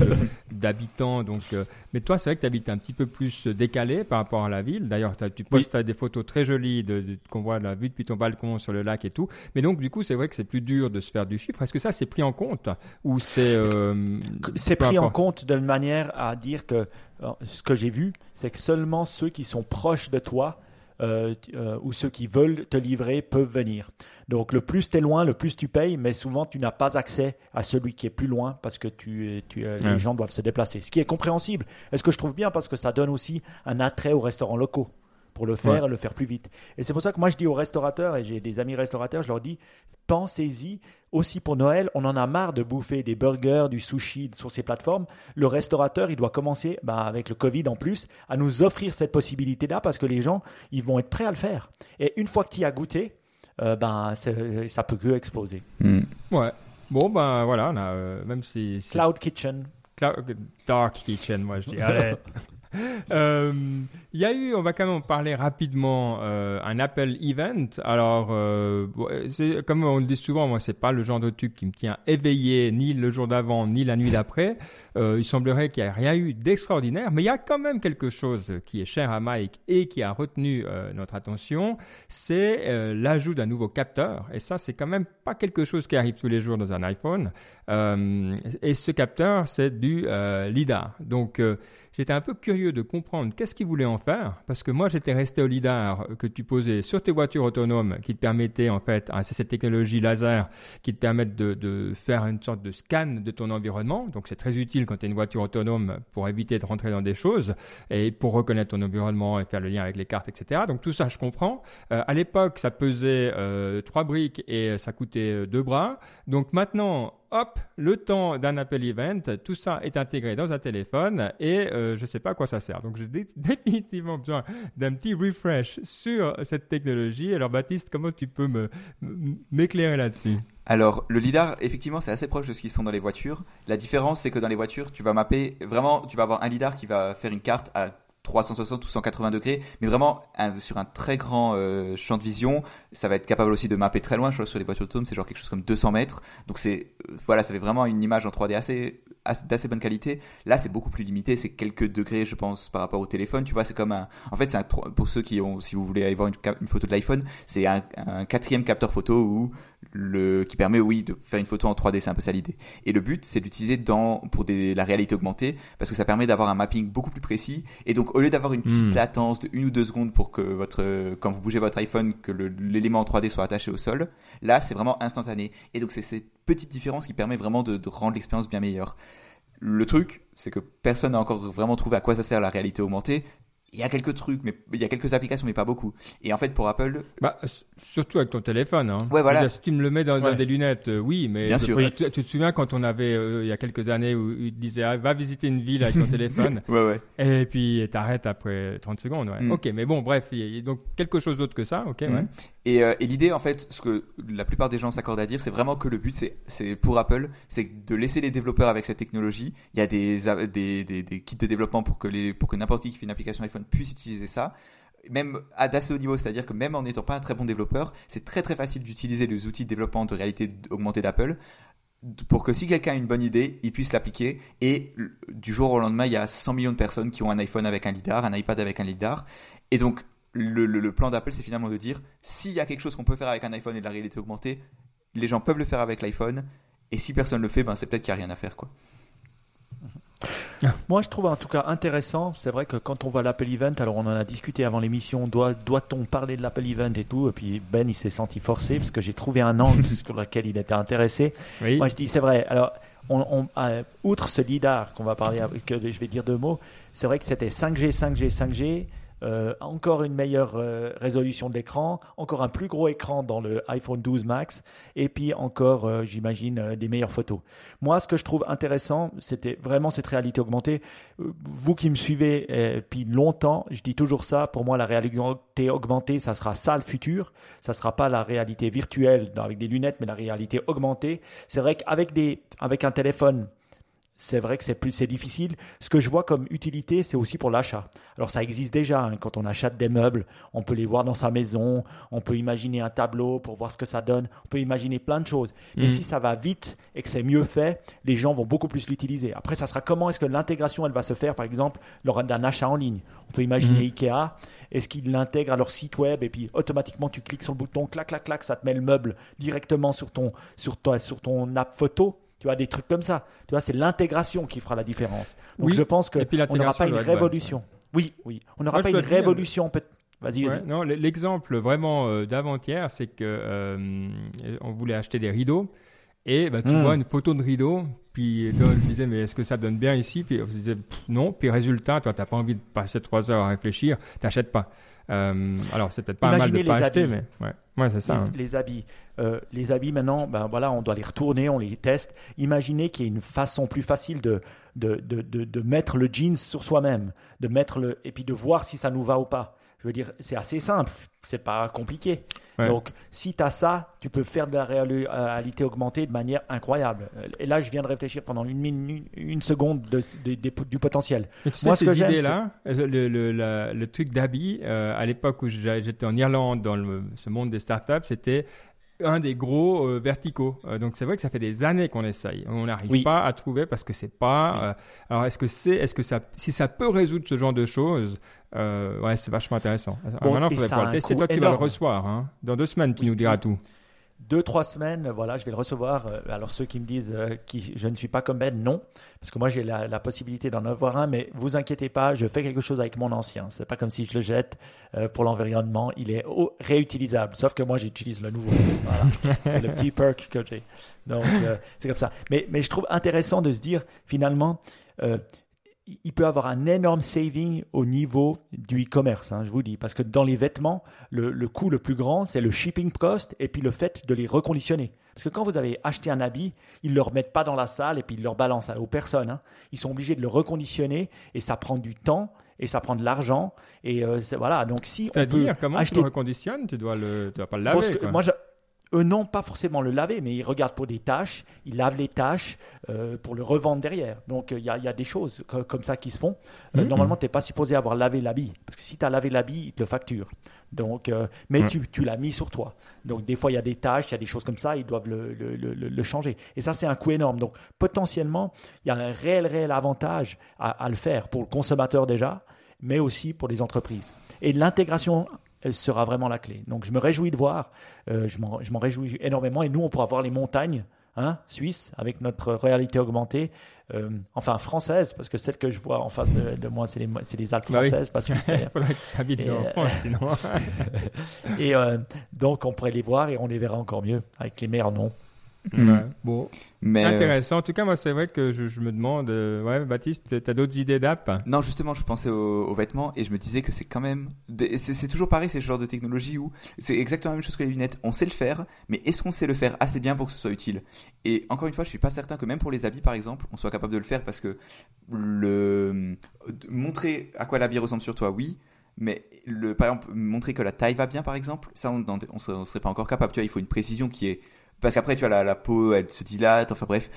d'habitants. Donc, euh, mais toi, c'est vrai que tu habites un petit peu plus décalé par rapport à la ville. D'ailleurs, tu postes des photos très jolies de, qu'on voit la vue depuis ton balcon sur le lac et tout. Mais donc, du coup, c'est vrai que c'est plus dur de se faire du chiffre. Est-ce que ça, c'est pris en compte? Ou c'est euh, c'est pris en compte de manière à dire que ce que j'ai vu, c'est que seulement ceux qui sont proches de toi euh, euh, ou ceux qui veulent te livrer peuvent venir. Donc le plus tu es loin, le plus tu payes, mais souvent tu n'as pas accès à celui qui est plus loin parce que tu, tu euh, les gens doivent se déplacer. Ce qui est compréhensible. est ce que je trouve bien? Parce que ça donne aussi un attrait aux restaurants locaux. Pour le faire Ouais. et le faire plus vite. Et c'est pour ça que moi je dis aux restaurateurs, et j'ai des amis restaurateurs, je leur dis, pensez-y aussi pour Noël, on en a marre de bouffer des burgers, du sushi sur ces plateformes. Le restaurateur, il doit commencer, bah, avec le Covid en plus, à nous offrir cette possibilité-là parce que les gens, ils vont être prêts à le faire. Et une fois que tu y as goûté, euh, ben, c'est- ça peut que exploser. Hmm. Ouais. Bon, ben voilà, on a, euh, même si. Cloud Kitchen. Cloud- Dark Kitchen, moi je dis. Allez. <laughs> Euh, Il y a eu, on va quand même en parler rapidement, euh, un Apple Event. Alors, euh, comme on le dit souvent, moi, c'est pas le genre de truc qui me tient éveillé ni le jour d'avant ni la nuit d'après. Il semblerait qu'il n'y ait rien eu d'extraordinaire, mais il y a quand même quelque chose qui est cher à Mike et qui a retenu notre attention, c'est l'ajout d'un nouveau capteur. Et ça, c'est quand même pas quelque chose qui arrive tous les jours dans un iPhone. Et ce capteur, c'est du LIDAR. Donc, j'étais un peu curieux de comprendre qu'est-ce qu'ils voulaient en faire, parce que moi, j'étais resté au LIDAR que tu posais sur tes voitures autonomes, qui te permettait, en fait, hein, c'est cette technologie laser qui te permettent de, de faire une sorte de scan de ton environnement. Donc, c'est très utile quand tu as une voiture autonome pour éviter de rentrer dans des choses et pour reconnaître ton environnement et faire le lien avec les cartes, etc. Donc, tout ça, je comprends. Euh, à l'époque, ça pesait euh, trois briques et ça coûtait euh, deux bras. Donc maintenant, hop, le temps d'un Apple Event, tout ça est intégré dans un téléphone et euh, je ne sais pas à quoi ça sert. Donc j'ai dé- <laughs> définitivement besoin d'un petit refresh sur cette technologie. Alors Baptiste, comment tu peux m'éclairer là-dessus? Alors, le lidar, effectivement, c'est assez proche de ce qui se font dans les voitures. La différence, c'est que dans les voitures, tu vas mapper vraiment, tu vas avoir un lidar qui va faire une carte à 360 ou 180 degrés, mais vraiment un- sur un très grand euh, champ de vision. Ça va être capable aussi de mapper très loin. Je crois sur les voitures autonomes, c'est genre quelque chose comme 200 mètres. Donc c'est, euh, voilà, ça fait vraiment une image en 3D assez, assez- d'assez bonne qualité. Là, c'est beaucoup plus limité. C'est quelques degrés, je pense, par rapport au téléphone. Tu vois, c'est comme un, en fait, c'est un, pour ceux qui ont, si vous voulez aller voir une, une photo de l'iPhone, c'est un, un quatrième capteur photo où le, qui permet, oui, de faire une photo en 3D, c'est un peu ça l'idée. Et le but, c'est d'utiliser dans, pour des, la réalité augmentée, parce que ça permet d'avoir un mapping beaucoup plus précis. Et donc, au lieu d'avoir une petite Mm. latence de une ou deux secondes pour que votre, quand vous bougez votre iPhone, que l'élément en 3D soit attaché au sol, là, c'est vraiment instantané. Et donc, c'est cette petite différence qui permet vraiment de, de rendre l'expérience bien meilleure. Le truc, c'est que personne n'a encore vraiment trouvé à quoi ça sert la réalité augmentée. Il y a quelques trucs, mais il y a quelques applications, mais pas beaucoup. Et en fait, pour Apple, bah, Surtout avec ton téléphone. Hein. Ouais, voilà. Dire, Si tu me le mets dans, des lunettes, euh, oui, mais Bien sûr. tu, tu te souviens quand on avait, euh, il y a quelques années, où il te disait ah, va visiter une ville avec ton <laughs> téléphone, ouais, ouais. et puis t'arrêtes après 30 secondes. Ouais. Mm. Ok, mais bon, bref, il y a donc quelque chose d'autre que ça, ok, ouais. Et, euh, et l'idée, en fait, ce que la plupart des gens s'accordent à dire, c'est vraiment que le but, c'est, pour Apple, c'est de laisser les développeurs avec cette technologie. Il y a des, des, des, des kits de développement pour que, les, pour que n'importe qui qui fait une application iPhone puisse utiliser ça. Même à d'assez haut niveau, c'est-à-dire que même en n'étant pas un très bon développeur, c'est très très facile d'utiliser les outils de développement de réalité augmentée d'Apple pour que si quelqu'un a une bonne idée, il puisse l'appliquer. Et du jour au lendemain, il y a 100 millions de personnes qui ont un iPhone avec un lidar, un iPad avec un lidar. Et donc, le, plan d'Apple, c'est finalement de dire s'il y a quelque chose qu'on peut faire avec un iPhone et de la réalité augmentée, les gens peuvent le faire avec l'iPhone. Et si personne le fait, ben c'est peut-être qu'il n'y a rien à faire, quoi. Moi, je trouve en tout cas intéressant. C'est vrai que quand on voit l'Apple Event, alors on en a discuté avant l'émission, doit, doit-on parler de l'Apple Event et tout? Et puis Ben, il s'est senti forcé parce que j'ai trouvé un angle <laughs> sur lequel il était intéressé. Oui. Moi, je dis, c'est vrai. Alors, on, on- euh, outre ce lidar qu'on va parler, que je vais dire deux mots, c'est vrai que c'était 5G, 5G, 5G. Euh, encore une meilleure euh, résolution de l'écran, encore un plus gros écran dans le iPhone 12 Max, et puis encore, euh, j'imagine, des meilleures photos. Moi, ce que je trouve intéressant, c'était vraiment cette réalité augmentée. Vous qui me suivez depuis longtemps, je dis toujours ça. Pour moi, la réalité augmentée, ça sera ça le futur. Ça sera pas la réalité virtuelle avec des lunettes, mais la réalité augmentée. C'est vrai qu'avec avec un téléphone, c'est vrai que c'est plus, c'est difficile. Ce que je vois comme utilité, c'est aussi pour l'achat. Alors ça existe déjà. hein. Quand on achète des meubles, on peut les voir dans sa maison. On peut imaginer un tableau pour voir ce que ça donne. On peut imaginer plein de choses. Mais Mhm. si ça va vite et que c'est mieux fait, les gens vont beaucoup plus l'utiliser. Après, ça sera comment est-ce que l'intégration, elle va se faire, par exemple, lors d'un achat en ligne? On peut imaginer Mhm. Ikea. Est-ce qu'ils l'intègrent à leur site web et puis automatiquement tu cliques sur le bouton, clac, clac, clac, ça te met le meuble directement sur ton, sur toi, sur ton app photo? Tu vois, des trucs comme ça. Tu vois, c'est l'intégration qui fera la différence. Donc Oui. je pense qu'on n'aura pas une révolution. Oui, oui. On n'aura pas une révolution. peut- Vas-y, Ouais, vas-y. non, l'exemple vraiment euh, d'avant-hier, c'est que euh, on voulait acheter des rideaux et bah, tu Mm. vois une photo de rideau, puis je disais, mais est-ce que ça donne bien ici? Puis on se disait, non. Puis résultat, toi, t'as pas envie de passer trois heures à réfléchir, t'achètes pas. Euh, alors, c'est peut-être pas mal de pas acheter, mais ouais, ouais c'est ça. Les, hein. les habits, euh, les habits maintenant, ben voilà, on doit les retourner, on les teste. Imaginez qu'il y ait une façon plus facile de de, de, de, de mettre le jeans sur soi-même, de mettre le et puis de voir si ça nous va ou pas. Je veux dire, c'est assez simple, c'est pas compliqué. Ouais. Donc, si tu as ça, tu peux faire de la réalité augmentée de manière incroyable. Et là, je viens de réfléchir pendant une, minute, une seconde de, de- de- du potentiel. Mais tu sais, Moi, ce ces que j'aime, euh, le, le, la- le truc d'habits, euh, à l'époque où j'étais en Irlande dans le- ce monde des startups, c'était un des gros euh, verticaux. Euh, donc c'est vrai que ça fait des années qu'on essaye. On n'arrive Oui. pas à trouver parce que c'est pas. euh, alors est-ce que c'est, est-ce que ça, si ça peut résoudre ce genre de choses, ouais, c'est vachement intéressant. Bon, maintenant, il faudrait pouvoir le tester. coût Toi, tu vas le énorme. recevoir. Hein. Dans deux semaines, tu Oui, nous diras tout. Deux, trois semaines, voilà, je vais le recevoir. Euh, Alors, ceux qui me disent que je ne suis pas comme Ben, non. Parce que moi, j'ai la, la possibilité d'en avoir un, mais vous inquiétez pas, je fais quelque chose avec mon ancien. C'est pas comme si je le jette euh, pour l'environnement. Il est réutilisable. Sauf que moi, j'utilise le nouveau. Voilà. <laughs> c'est le petit perk que j'ai. Donc, euh, c'est comme ça. Mais, mais je trouve intéressant de se dire, finalement, euh, il- peut avoir un énorme saving au niveau du e-commerce, hein, je vous dis. Parce que dans les vêtements, le, le coût le plus grand, c'est le shipping cost et puis le fait de les reconditionner. Parce que quand vous avez acheté un habit, ils ne le remettent pas dans la salle et puis ils le rebalancent aux personnes. hein. Ils sont obligés de le reconditionner et ça prend du temps et ça prend de l'argent. Et euh, voilà, donc si on peut C'est-à-dire, comment acheter tu le reconditionnes? Tu dois le, tu dois pas le laver. parce que quoi. moi, je- eux, non, pas forcément le laver, mais ils regardent pour des tâches, ils lavent les tâches euh, pour le revendre derrière. Donc, euh, il y, a, il y a des choses co- comme ça qui se font. Euh, Mhm. Normalement, tu n'es pas supposé avoir lavé l'habit, parce que si tu as lavé l'habit, ils te le facturent. Donc, mais Ouais. tu, tu l'as mis sur toi. Donc, des fois, il y a des tâches, il y a des choses comme ça, ils doivent le, le- le- le- le changer. Et ça, c'est un coût énorme. Donc, potentiellement, il y a un réel, réel avantage à, à le faire pour le consommateur déjà, mais aussi pour les entreprises. Et l'intégration sera vraiment la clé. Donc je me réjouis de voir, euh, je m'en réjouis énormément. Et nous, on pourra voir les montagnes hein, suisses avec notre réalité augmentée, euh, enfin française, parce que celle que je vois en face de, de moi, c'est les, Alpes Bah oui. françaises, pas <laughs> suisses. Et, en euh, France, sinon. <laughs> Et donc on pourrait les voir et on les verra encore mieux avec les mers non. Ouais. Bon, Mais euh, intéressant. En tout cas, moi, c'est vrai que je, je me demande, euh, ouais, Baptiste, t'as d'autres idées d'app? Non, justement, je pensais aux, aux vêtements et je me disais que c'est quand même. des- C'est c'est toujours pareil, c'est ce genre de technologie où c'est exactement la même chose que les lunettes. On sait le faire, mais est-ce qu'on sait le faire assez bien pour que ce soit utile? Et encore une fois, je suis pas certain que même pour les habits, par exemple, on soit capable de le faire parce que le montrer à quoi l'habit ressemble sur toi, oui. Mais le, par exemple, montrer que la taille va bien, par exemple, ça, on on serait, on serait pas encore capable. Tu vois, il faut une précision qui est. Parce qu'après, tu vois, la, la peau, elle se dilate, enfin bref.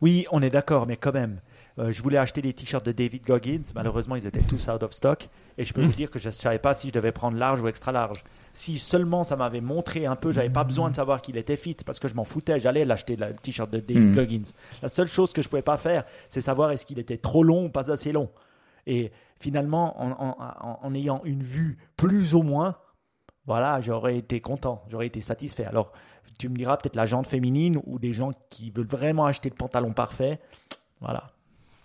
Oui, on est d'accord, mais quand même. euh, je voulais acheter des t-shirts de David Goggins. Malheureusement, ils étaient tous out of stock. Et je peux vous dire que je ne savais pas si je devais prendre large ou extra large. Si seulement ça m'avait montré un peu, j'avais pas besoin de savoir qu'il était fit parce que je m'en foutais. J'allais l'acheter, le t-shirt de David Mhm. Goggins. La seule chose que je pouvais pas faire, c'est savoir est-ce qu'il était trop long ou pas assez long. Et finalement, en, en- en- en ayant une vue plus ou moins, voilà, j'aurais été content, j'aurais été satisfait. Alors, tu me diras peut-être la jante féminine ou des gens qui veulent vraiment acheter le pantalon parfait. Voilà.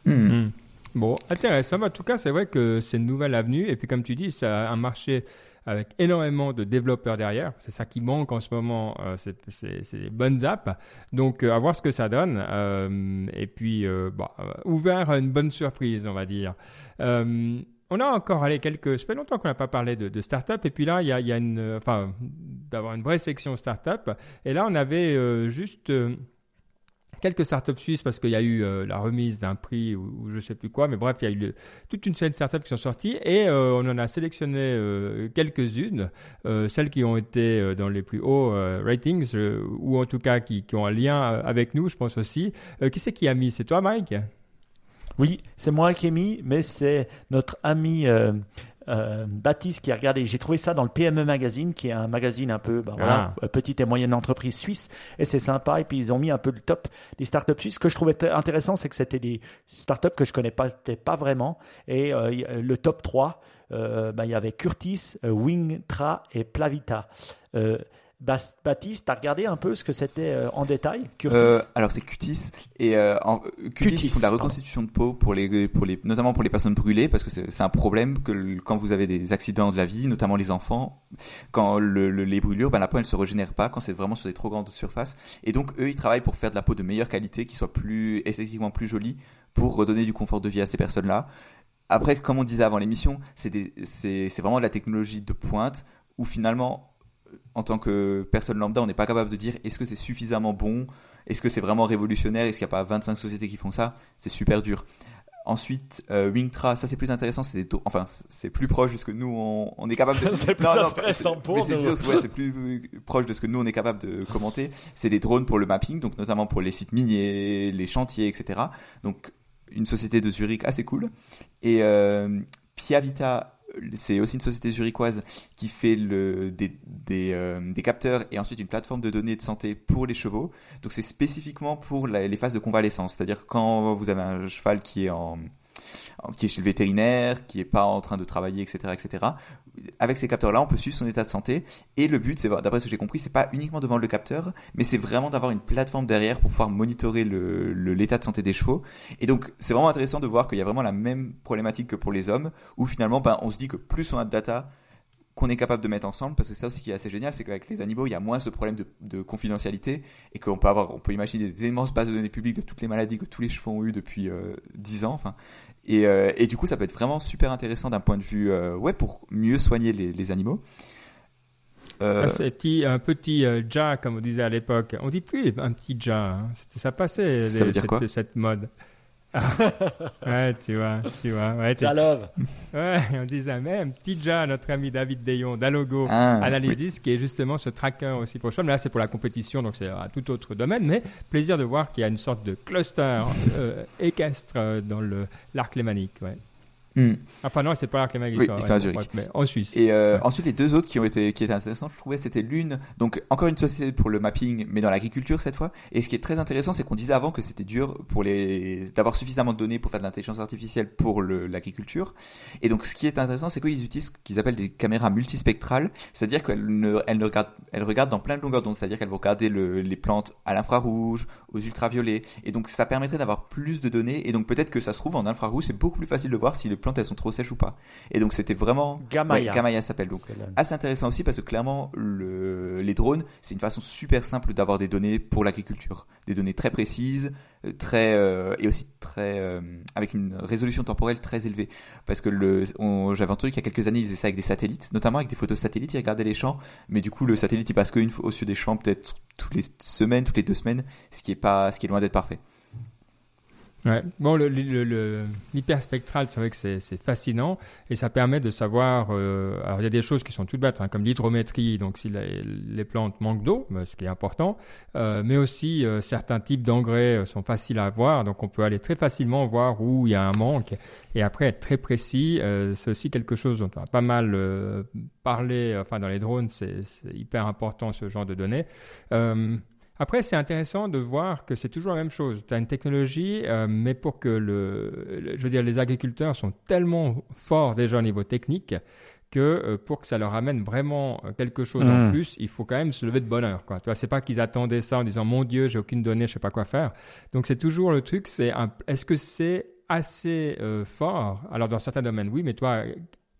Hmm. Hmm. Bon, intéressant. En tout cas, c'est vrai que c'est une nouvelle avenue. Et puis, comme tu dis, c'est un marché avec énormément de développeurs derrière. C'est ça qui manque en ce moment. euh, c'est- des bonnes apps. Donc, euh, à voir ce que ça donne. Euh, et puis, euh, bah, ouvert à une bonne surprise, on va dire. On a encore allé quelques. Ça fait longtemps qu'on n'a pas parlé de, de start-up. Et puis là, il y a, une. euh, Enfin, d'avoir une vraie section start-up. Et là, on avait euh, juste. euh, quelques startups suisses parce qu'il y a eu la remise d'un prix ou, je sais plus quoi, mais bref, il y a eu toute une série de startups qui sont sorties et on en a sélectionné quelques-unes, celles qui ont été dans les plus hauts ratings ou en tout cas qui, qui ont un lien avec nous, je pense aussi. Qui c'est qui a mis? C'est toi, Mike? Oui, c'est moi qui ai mis, mais c'est notre ami euh, euh, Baptiste qui a regardé. J'ai trouvé ça dans le PME Magazine, qui est un magazine un peu, bah, voilà, euh, petite et moyenne entreprise suisse. Et c'est sympa. Et puis ils ont mis un peu le top des startups suisses. Ce que je trouvais intéressant, c'est que c'était des startups que je connais pas, pas vraiment. Et euh, le top 3, euh, bah, il y avait Curtis, Wingtra et Plavita. Baptiste, t'as regardé un peu ce que c'était euh, en détail euh, Alors c'est Cutis et euh, en, Cutis, la reconstitution de peau pour les, pour les, notamment pour les personnes brûlées parce que c'est un problème que quand vous avez des accidents de la vie, notamment les enfants, quand le, les brûlures, ben, la peau elle se régénère pas quand c'est vraiment sur des trop grandes surfaces et donc eux ils travaillent pour faire de la peau de meilleure qualité, qui soit plus esthétiquement plus jolie pour redonner du confort de vie à ces personnes-là. Après, comme on disait avant l'émission, c'est vraiment de la technologie de pointe où finalement en tant que personne lambda, on n'est pas capable de dire est-ce que c'est suffisamment bon, est-ce que c'est vraiment révolutionnaire, est-ce qu'il n'y a pas 25 sociétés qui font ça? C'est super dur. Ensuite, euh, Wingtra, ça c'est plus intéressant, c'est des enfin c'est plus proche de ce que nous on, est capable de. <laughs> c'est plus intéressant pour C'est ouais, plus proche de ce que nous on est capable de commenter. C'est des drones pour le mapping, donc notamment pour les sites miniers, les chantiers, etc. Donc une société de Zurich assez cool. Et euh, Piavita c'est aussi une société zurichoise qui fait euh, des, capteurs et ensuite une plateforme de données de santé pour les chevaux. Donc c'est spécifiquement pour les phases de convalescence, c'est-à-dire quand vous avez un cheval qui est en qui est chez le vétérinaire, qui est pas en train de travailler, etc., etc. Avec ces capteurs-là, on peut suivre son état de santé. Et le but, d'après ce que j'ai compris, c'est pas uniquement devant le capteur, mais c'est vraiment d'avoir une plateforme derrière pour pouvoir monitorer l'état de santé des chevaux. Et donc, c'est vraiment intéressant de voir qu'il y a vraiment la même problématique que pour les hommes, où finalement, ben, on se dit que plus on a de data, qu'on est capable de mettre ensemble parce que ça aussi qui est assez génial c'est qu'avec les animaux il y a moins ce problème de, de confidentialité et qu'on peut avoir on peut imaginer des immenses bases de données publiques de toutes les maladies que tous les chevaux ont eu depuis euh, 10 ans enfin et, euh, et, du coup, ça peut être vraiment super intéressant d'un point de vue euh, ouais pour mieux soigner les, les animaux. Euh... Ah, c'est petit, un petit euh, ja, comme on disait à l'époque. On dit plus un petit ja. Hein. Ça passait ça veut dire cette, quoi cette mode. Ouais, tu vois, tu vois. Ouais, tu... Ouais, on disait même Tija, notre ami David Dayon d'Alogo ah, Analysis, qui est justement ce tracker aussi pour Mais là, c'est pour la compétition, donc c'est un tout autre domaine. Mais plaisir de voir qu'il y a une sorte de cluster euh, équestre euh, dans l'arc lémanique. Ouais. Hmm. Enfin non, c'est pas l'arc lémanique. Oui, c'est à Zurich. mais en Suisse. Et euh, ensuite, les deux autres qui ont été qui étaient intéressants, je trouvais, c'était l'une, donc encore une société pour le mapping, mais dans l'agriculture cette fois. Et ce qui est très intéressant, c'est qu'on disait avant que c'était dur pour les d'avoir suffisamment de données pour faire de l'intelligence artificielle pour l'agriculture. Et donc, ce qui est intéressant, c'est qu'ils utilisent ce qu'ils appellent des caméras multispectrales, c'est-à-dire qu'elles ne, elles ne regardent, elles regardent dans plein de longueurs d'onde, c'est-à-dire qu'elles vont regarder le, les plantes à l'infrarouge, aux ultraviolets. Et donc, ça permettrait d'avoir plus de données. Et donc, peut-être que ça se trouve en infrarouge, c'est beaucoup plus facile de voir si les plantes elles sont trop sèches ou pas. Et donc c'était vraiment Gamaya. Gamaya s'appelle donc assez intéressant aussi parce que clairement le... les drones c'est une façon super simple d'avoir des données pour l'agriculture, des données très précises, euh, très euh, et aussi très euh, avec une résolution temporelle très élevée parce que le j'avais entendu qu'il y a quelques années ils faisaient ça avec des satellites, notamment avec des photos satellites, ils regardaient les champs, mais du coup le satellite il passe qu'une fois au-dessus des champs peut-être toutes les semaines, toutes les deux semaines, ce qui est pas ce qui est loin d'être parfait. Ouais. Bon, l'hyperspectral, c'est vrai que c'est fascinant et ça permet de savoir. Euh, il y a des choses qui sont toutes bêtes, hein, comme l'hydrométrie, donc si les, plantes manquent d'eau, bah, ce qui est important, euh, mais aussi euh, certains types d'engrais sont faciles à voir, donc on peut aller très facilement voir où il y a un manque et après être très précis. C'est aussi quelque chose dont on a pas mal parlé, enfin dans les drones, c'est hyper important ce genre de données. Après, c'est intéressant de voir que c'est toujours la même chose. Tu as une technologie, euh, mais pour que le, je veux dire, les agriculteurs sont tellement forts déjà au niveau technique que euh, pour que ça leur amène vraiment euh, quelque chose en mmh. plus, il faut quand même se lever de bonheur. Quoi. Tu vois, c'est pas qu'ils attendaient ça en disant mon Dieu, j'ai aucune donnée, je sais pas quoi faire. Donc c'est toujours le truc, c'est est-ce que c'est assez fort? Alors dans certains domaines, oui, mais toi,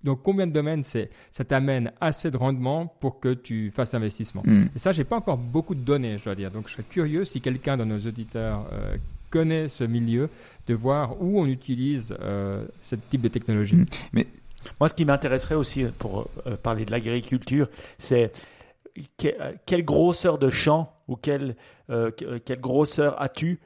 donc, combien de domaines c'est, ça t'amène assez de rendement pour que tu fasses investissement hmm. Et ça, j'ai pas encore beaucoup de données, je dois dire. Donc, je serais curieux si quelqu'un de nos auditeurs euh, connaît ce milieu, de voir où on utilise euh, ce type de technologie. Hmm. Mais moi, ce qui m'intéresserait aussi pour euh, parler de l'agriculture, c'est quelle grosseur de champ ou quelle, quelle grosseur as-tu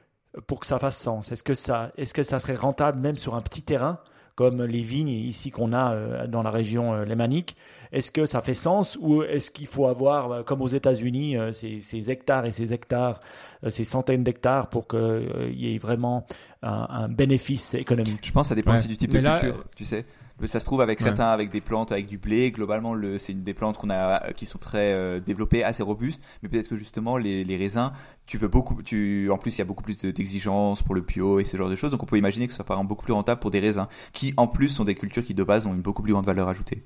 pour que ça fasse sens? Est-ce que ça, est-ce que ça serait rentable même sur un petit terrain comme les vignes ici qu'on a euh, dans la région euh, lémanique. Est-ce que ça fait sens ou est-ce qu'il faut avoir, euh, comme aux États-Unis, ces, hectares et ces hectares, ces centaines d'hectares pour qu'il y ait vraiment un, bénéfice économique? Je pense que ça dépend aussi du type de culture, tu sais. Ça se trouve avec certains, avec des plantes, avec du blé. Globalement, c'est une des plantes qu'on a, qui sont très euh, développées, assez robustes. Mais peut-être que justement, les, les, raisins, tu veux beaucoup, tu, en plus, il y a beaucoup plus d'exigences pour le bio et ce genre de choses. Donc, on peut imaginer que ce soit par exemple beaucoup plus rentable pour des raisins, qui en plus sont des cultures qui de base ont une beaucoup plus grande valeur ajoutée.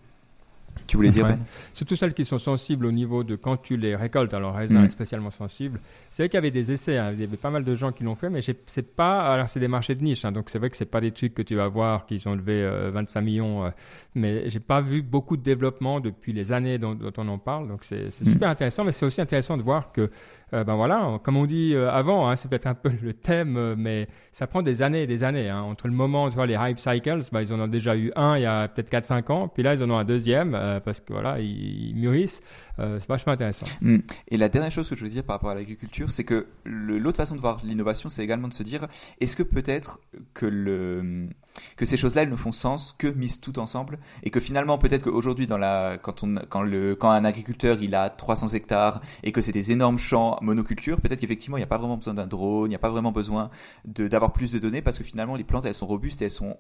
Tu voulais dire Ouais. Ben Surtout celles qui sont sensibles au niveau de quand tu les récoltes. Alors, raisin Mm. est spécialement sensible. C'est vrai qu'il y avait des essais, hein. il y avait pas mal de gens qui l'ont fait, mais c'est pas. Alors, c'est des marchés de niche, hein. donc c'est vrai que c'est pas des trucs que tu vas voir qui ont levé euh, 25 millions, euh, mais j'ai pas vu beaucoup de développement depuis les années dont, dont on en parle. Donc, c'est c'est Mm. super intéressant, mais c'est aussi intéressant de voir que, euh, ben voilà, comme on dit euh, avant, hein, c'est peut-être un peu le thème, euh, mais ça prend des années et des années. hein. Entre le moment, tu vois, les hype cycles, ben, ils en ont déjà eu un il y a peut-être 4-5 ans, puis là, ils en ont un deuxième, parce que voilà, ils, mûrissent. C'est vachement intéressant. Mm. Et la dernière chose que je veux dire par rapport à l'agriculture, c'est que l'autre façon de voir l'innovation, c'est également de se dire, est-ce que peut-être que le que ces choses-là, elles ne font sens que mises toutes ensemble, et que finalement, peut-être qu'aujourd'hui, quand un agriculteur il a 300 hectares et que c'est des énormes champs monoculture, peut-être qu'effectivement, il n'y a pas vraiment besoin d'un drone, il n'y a pas vraiment besoin de d'avoir plus de données parce que finalement, les plantes elles sont robustes elles sont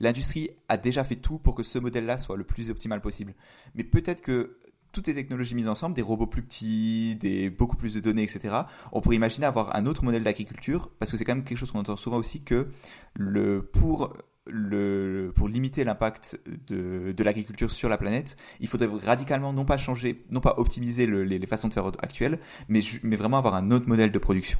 l'industrie a déjà fait tout pour que ce modèle-là soit le plus optimal possible. Mais peut-être que toutes ces technologies mises ensemble, des robots plus petits, beaucoup plus de données, etc. On pourrait imaginer avoir un autre modèle d'agriculture, parce que c'est quand même quelque chose qu'on entend souvent aussi que pour limiter l'impact de, l'agriculture sur la planète, il faudrait radicalement non pas changer, non pas optimiser le- les, façons de faire actuelles, mais mais vraiment avoir un autre modèle de production.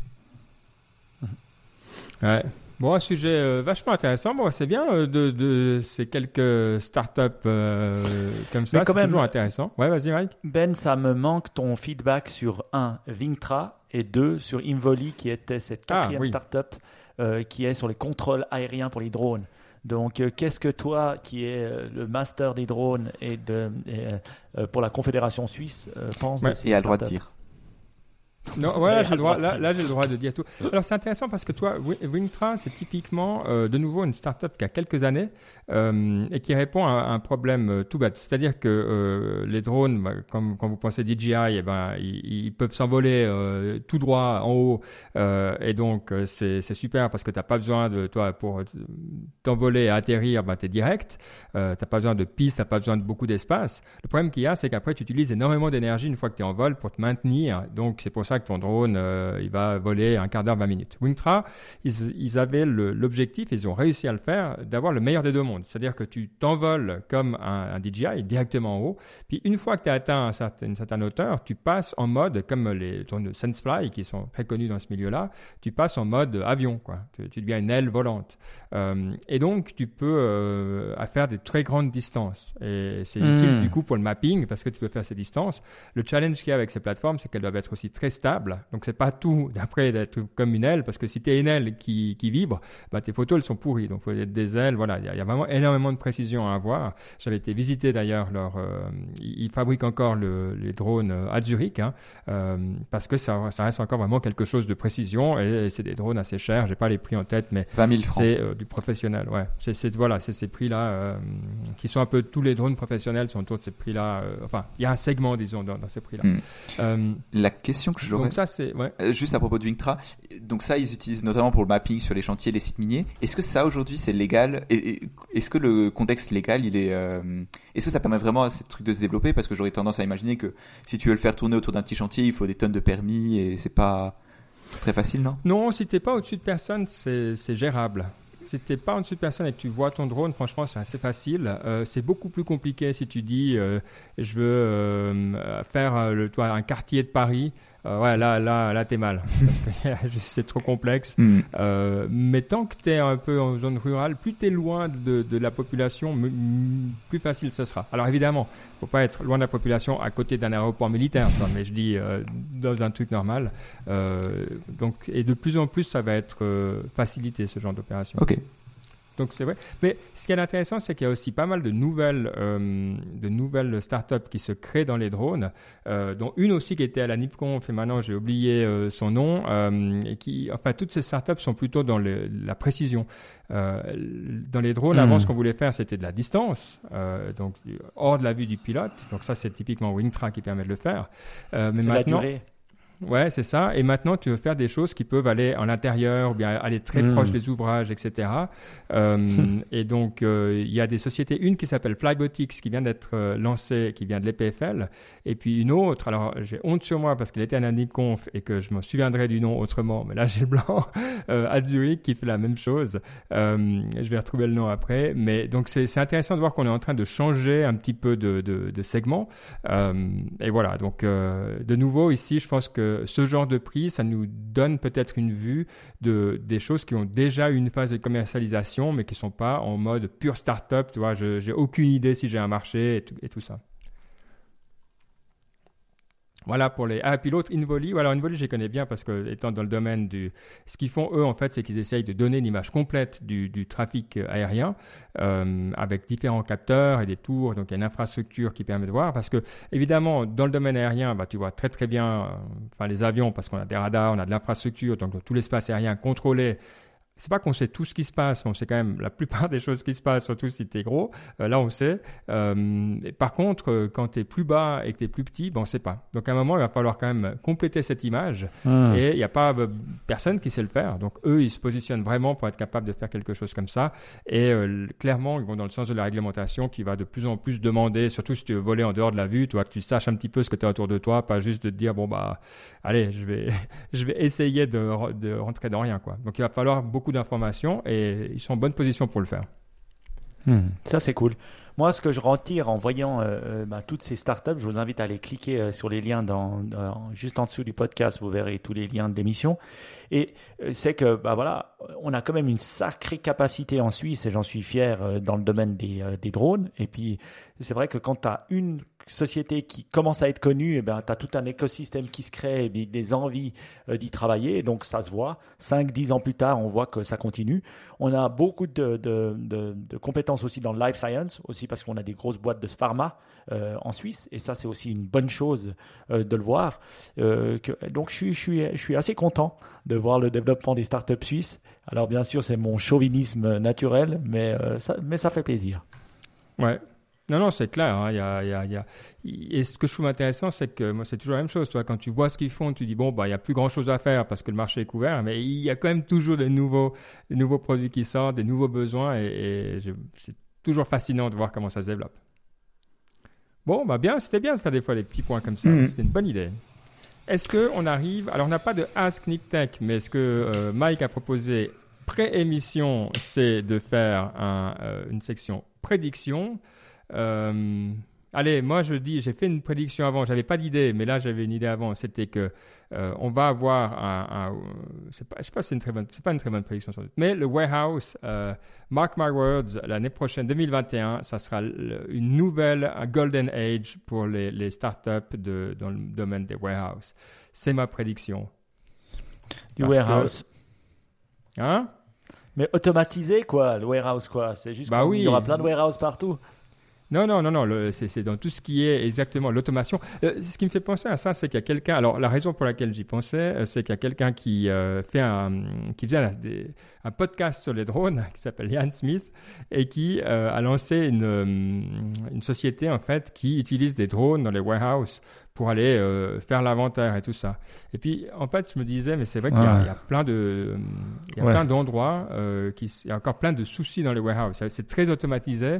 Ouais. Bon, un sujet euh, vachement intéressant. Bon, c'est bien euh, de, de ces quelques startups euh, comme ça. Mais quand C'est même- toujours intéressant. Ouais, vas-y, Mike. Ben, ça me manque ton feedback sur un Vintra et deux sur Involi qui était cette Ah, quatrième oui. startup euh, qui est sur les contrôles aériens pour les drones. Donc, euh, qu'est-ce que toi, qui es euh, le master des drones et, de, et, pour la Confédération suisse, euh, penses Ouais. de ces Et a le droit de startups dire. Non, voilà, j'ai le droit, là, j'ai le droit de dire tout. Alors, c'est intéressant parce que toi, Wi- Wingtra, c'est typiquement, euh, de nouveau, une startup qui a quelques années euh, et qui répond à un problème euh, tout bête. C'est-à-dire que euh, les drones, bah, comme quand vous pensez DJI, eh ben, ils, peuvent s'envoler tout droit en haut et donc c'est super parce que tu n'as pas besoin de toi pour t'envoler et atterrir, bah, tu es direct. Tu n'as pas besoin de piste, tu n'as pas besoin de beaucoup d'espace. Le problème qu'il y a, c'est qu'après, tu utilises énormément d'énergie une fois que tu es en vol pour te maintenir. Donc, c'est pour ça que ton drone, il va voler un quart d'heure, 20 minutes. Wingtra, ils, ils avaient l'objectif, ils ont réussi à le faire, d'avoir le meilleur des deux mondes. C'est-à-dire que tu t'envoles comme un, un DJI directement en haut. Puis, une fois que tu as atteint un certain- une certaine hauteur, tu passes en mode, comme les de Sensefly, qui sont très connus dans ce milieu-là, tu passes en mode avion. Quoi. Tu, tu deviens une aile volante. Euh, et donc, tu peux euh, à faire des très grandes distances. Et c'est Hmm. utile du coup pour le mapping parce que tu peux faire ces distances. Le challenge qu'il y a avec ces plateformes, c'est qu'elles doivent être aussi très stables. Donc, c'est pas tout <laughs> d'après d'être comme une aile parce que si tu es une aile qui, qui vibre, bah, tes photos elles sont pourries. Donc, il faut être des ailes. Voilà, il y, a- il y a vraiment énormément de précision à avoir. J'avais été visiter d'ailleurs leur. euh, ils fabriquent encore le- les drones euh, à Zurich hein, euh, parce que ça, ça reste encore vraiment quelque chose de précision et, et c'est des drones assez chers. J'ai pas les prix en tête, mais 20 000 francs. c'est euh, du professionnel, ouais. C'est, c'est- voilà, c'est ces prix-là qui sont un peu tous les drones professionnels sont autour de ces prix-là. enfin, il y a un segment, disons, dans, dans ces prix-là. Mm. Euh, La question que j'aurais donc ça, c'est ouais. Juste à propos de Wingtra, donc ça ils utilisent notamment pour le mapping sur les chantiers, les sites miniers. Est-ce que ça aujourd'hui c'est légal Et- et- Est-ce que le contexte légal il est euh, Est-ce que ça permet vraiment à ces trucs de se développer? Parce que j'aurais tendance à imaginer que si tu veux le faire tourner autour d'un petit chantier, il faut des tonnes de permis et c'est pas très facile, non? Non, si t'es pas au-dessus de personne, c'est, gérable. Si t'es pas au-dessus de personne et que tu vois ton drone, franchement, c'est assez facile. Euh, c'est beaucoup plus compliqué si tu dis, euh, je veux faire le, toi, un quartier de Paris. Euh, ouais, là, là, là, t'es mal. <laughs> c'est trop complexe. Hmm. Euh, mais tant que tu es un peu en zone rurale, plus tu es loin de, de la population, plus facile ce sera. Alors évidemment, faut pas être loin de la population à côté d'un aéroport militaire, mais je dis euh, dans un truc normal. Euh, donc, et de plus en plus, ça va être facilité ce genre d'opération. Ok. Donc c'est vrai. Mais ce qui est intéressant, c'est qu'il y a aussi pas mal de nouvelles, euh, de nouvelles startups qui se créent dans les drones, euh, dont une aussi qui était à la NIPCONF et maintenant j'ai oublié euh, son nom. et qui, enfin, toutes ces startups sont plutôt dans le- la précision. Dans les drones, Hmm. avant, ce qu'on voulait faire, c'était de la distance, donc hors de la vue du pilote. Donc ça, c'est typiquement Wingtra qui permet de le faire. Mais Et la maintenant, durée. Ouais, c'est ça. Et maintenant, tu veux faire des choses qui peuvent aller en intérieur ou bien aller très Mm. proche des ouvrages, etc. Euh, <laughs> et donc, euh, il y a des sociétés, une qui s'appelle Flybotics, qui vient d'être euh, lancée, qui vient de l'EPFL, et puis une autre. Alors, j'ai honte sur moi parce qu'elle était à la NIPConf et que je me souviendrai du nom autrement, mais là, <laughs> j'ai le blanc, à Zurich, qui fait la même chose. Je vais retrouver le nom après. Mais donc, c'est intéressant de voir qu'on est en train de changer un petit peu de, de, de segment. Et voilà, donc de nouveau ici, je pense que ce genre de prix, ça nous donne peut-être une vue de des choses qui ont déjà une phase de commercialisation, mais qui sont pas en mode pure start-up. Tu vois, je j'ai aucune idée si j'ai un marché et tout ça. Voilà pour les. Ah, puis l'autre, Involi. Voilà, Involi, je les connais bien parce que, étant dans le domaine du. Ce qu'ils font, eux, en fait, c'est qu'ils essayent de donner une image complète du, du trafic aérien euh, avec différents capteurs et des tours. Donc, il y a une infrastructure qui permet de voir. Parce que, évidemment, dans le domaine aérien, bah, tu vois très, très bien euh, enfin, les avions parce qu'on a des radars, on a de l'infrastructure, donc tout l'espace aérien contrôlé c'est pas qu'on sait tout ce qui se passe, mais on sait quand même la plupart <laughs> des choses qui se passent, surtout si tu es gros. Euh, là, on sait. Euh, par contre, euh, quand tu es plus bas et que tu es plus petit, ben, on sait pas. Donc, à un moment, il va falloir quand même compléter cette image. Hmm. Et il n'y a pas personne qui sait le faire. Donc, eux, ils se positionnent vraiment pour être capables de faire quelque chose comme ça. Et clairement, ils vont dans le sens de la réglementation qui va de plus en plus demander, surtout si tu veux voler en dehors de la vue, toi, que tu saches un petit peu ce que tu as autour de toi, pas juste de te dire, bon, bah, allez, je vais, <laughs> je vais essayer de rentrer dans rien, quoi. Donc, il va falloir beaucoup d'informations et ils sont en bonne position pour le faire. Hmm, Ça, c'est cool. Moi, ce que je retire en voyant euh, euh, bah, toutes ces startups, je vous invite à aller cliquer euh, sur les liens dans, dans- juste en dessous du podcast. Vous verrez tous les liens de l'émission. Et euh, c'est que, bah voilà, on a quand même une sacrée capacité en Suisse, et j'en suis fier euh, dans le domaine des, euh, des drones. Et puis, c'est vrai que quand tu as une société qui commence à être connue, eh ben, tu as tout un écosystème qui se crée, et des envies euh, d'y travailler. Donc, ça se voit. 5, 10 ans plus tard, on voit que ça continue. On a beaucoup de, compétences aussi dans le life science, aussi parce qu'on a des grosses boîtes de pharma euh, en Suisse. Et ça, c'est aussi une bonne chose euh, de le voir. Que, donc, je suis, assez content de voir le développement des startups suisses. Alors, bien sûr, c'est mon chauvinisme naturel, mais, ça, mais ça fait plaisir. Ouais. Non, non, c'est clair. hein, il y a, il y a- il y a- Et ce que je trouve intéressant, c'est que moi, c'est toujours la même chose. Toi, quand tu vois ce qu'ils font, tu dis bon, bah, il y a plus grand chose à faire parce que le marché est couvert, mais il y a quand même toujours des nouveaux, des nouveaux produits qui sortent, des nouveaux besoins, et, c'est toujours fascinant de voir comment ça se développe. Bon, bah bien, c'était bien de faire des fois des petits points comme ça. Mhm. C'était une bonne idée. Est-ce que on arrive Alors, on n'a pas de Ask Nick Tech, mais est-ce que euh, Mike a proposé pré-émission, c'est de faire un, euh, une section prédiction. Euh, allez, moi je dis, j'ai fait une prédiction avant, j'avais pas d'idée, mais là j'avais une idée avant, c'était que euh, on va avoir un, un- c'est pas, je sais pas, si c'est une très bonne, c'est pas une très bonne prédiction sans doute, mais le warehouse, euh, mark my words, l'année prochaine 2021, ça sera le- une nouvelle un golden age pour les, les startups de, dans le domaine des warehouses. C'est ma prédiction. Du Parce que- warehouse. Hein? Mais automatisé, quoi, le warehouse, quoi. C'est juste Bah qu'il oui. y aura plein de warehouses partout. Non, non, non, non, c'est dans tout ce qui est exactement l'automation. Euh, ce qui me fait penser à ça, c'est qu'il y a quelqu'un. Alors, la raison pour laquelle j'y pensais, euh, c'est qu'il y a quelqu'un qui euh, fait un, qui faisait un, des- un podcast sur les drones, <laughs> qui s'appelle Ian Smith, et qui euh, a lancé une, une société en fait qui utilise des drones dans les warehouses pour aller faire l'inventaire et tout ça. Et puis, en fait, je me disais, mais c'est vrai qu'il y, a- Ouais. il y a plein de, il y a Ouais. plein d'endroits qui, il y a encore plein de soucis dans les warehouses. C'est très automatisé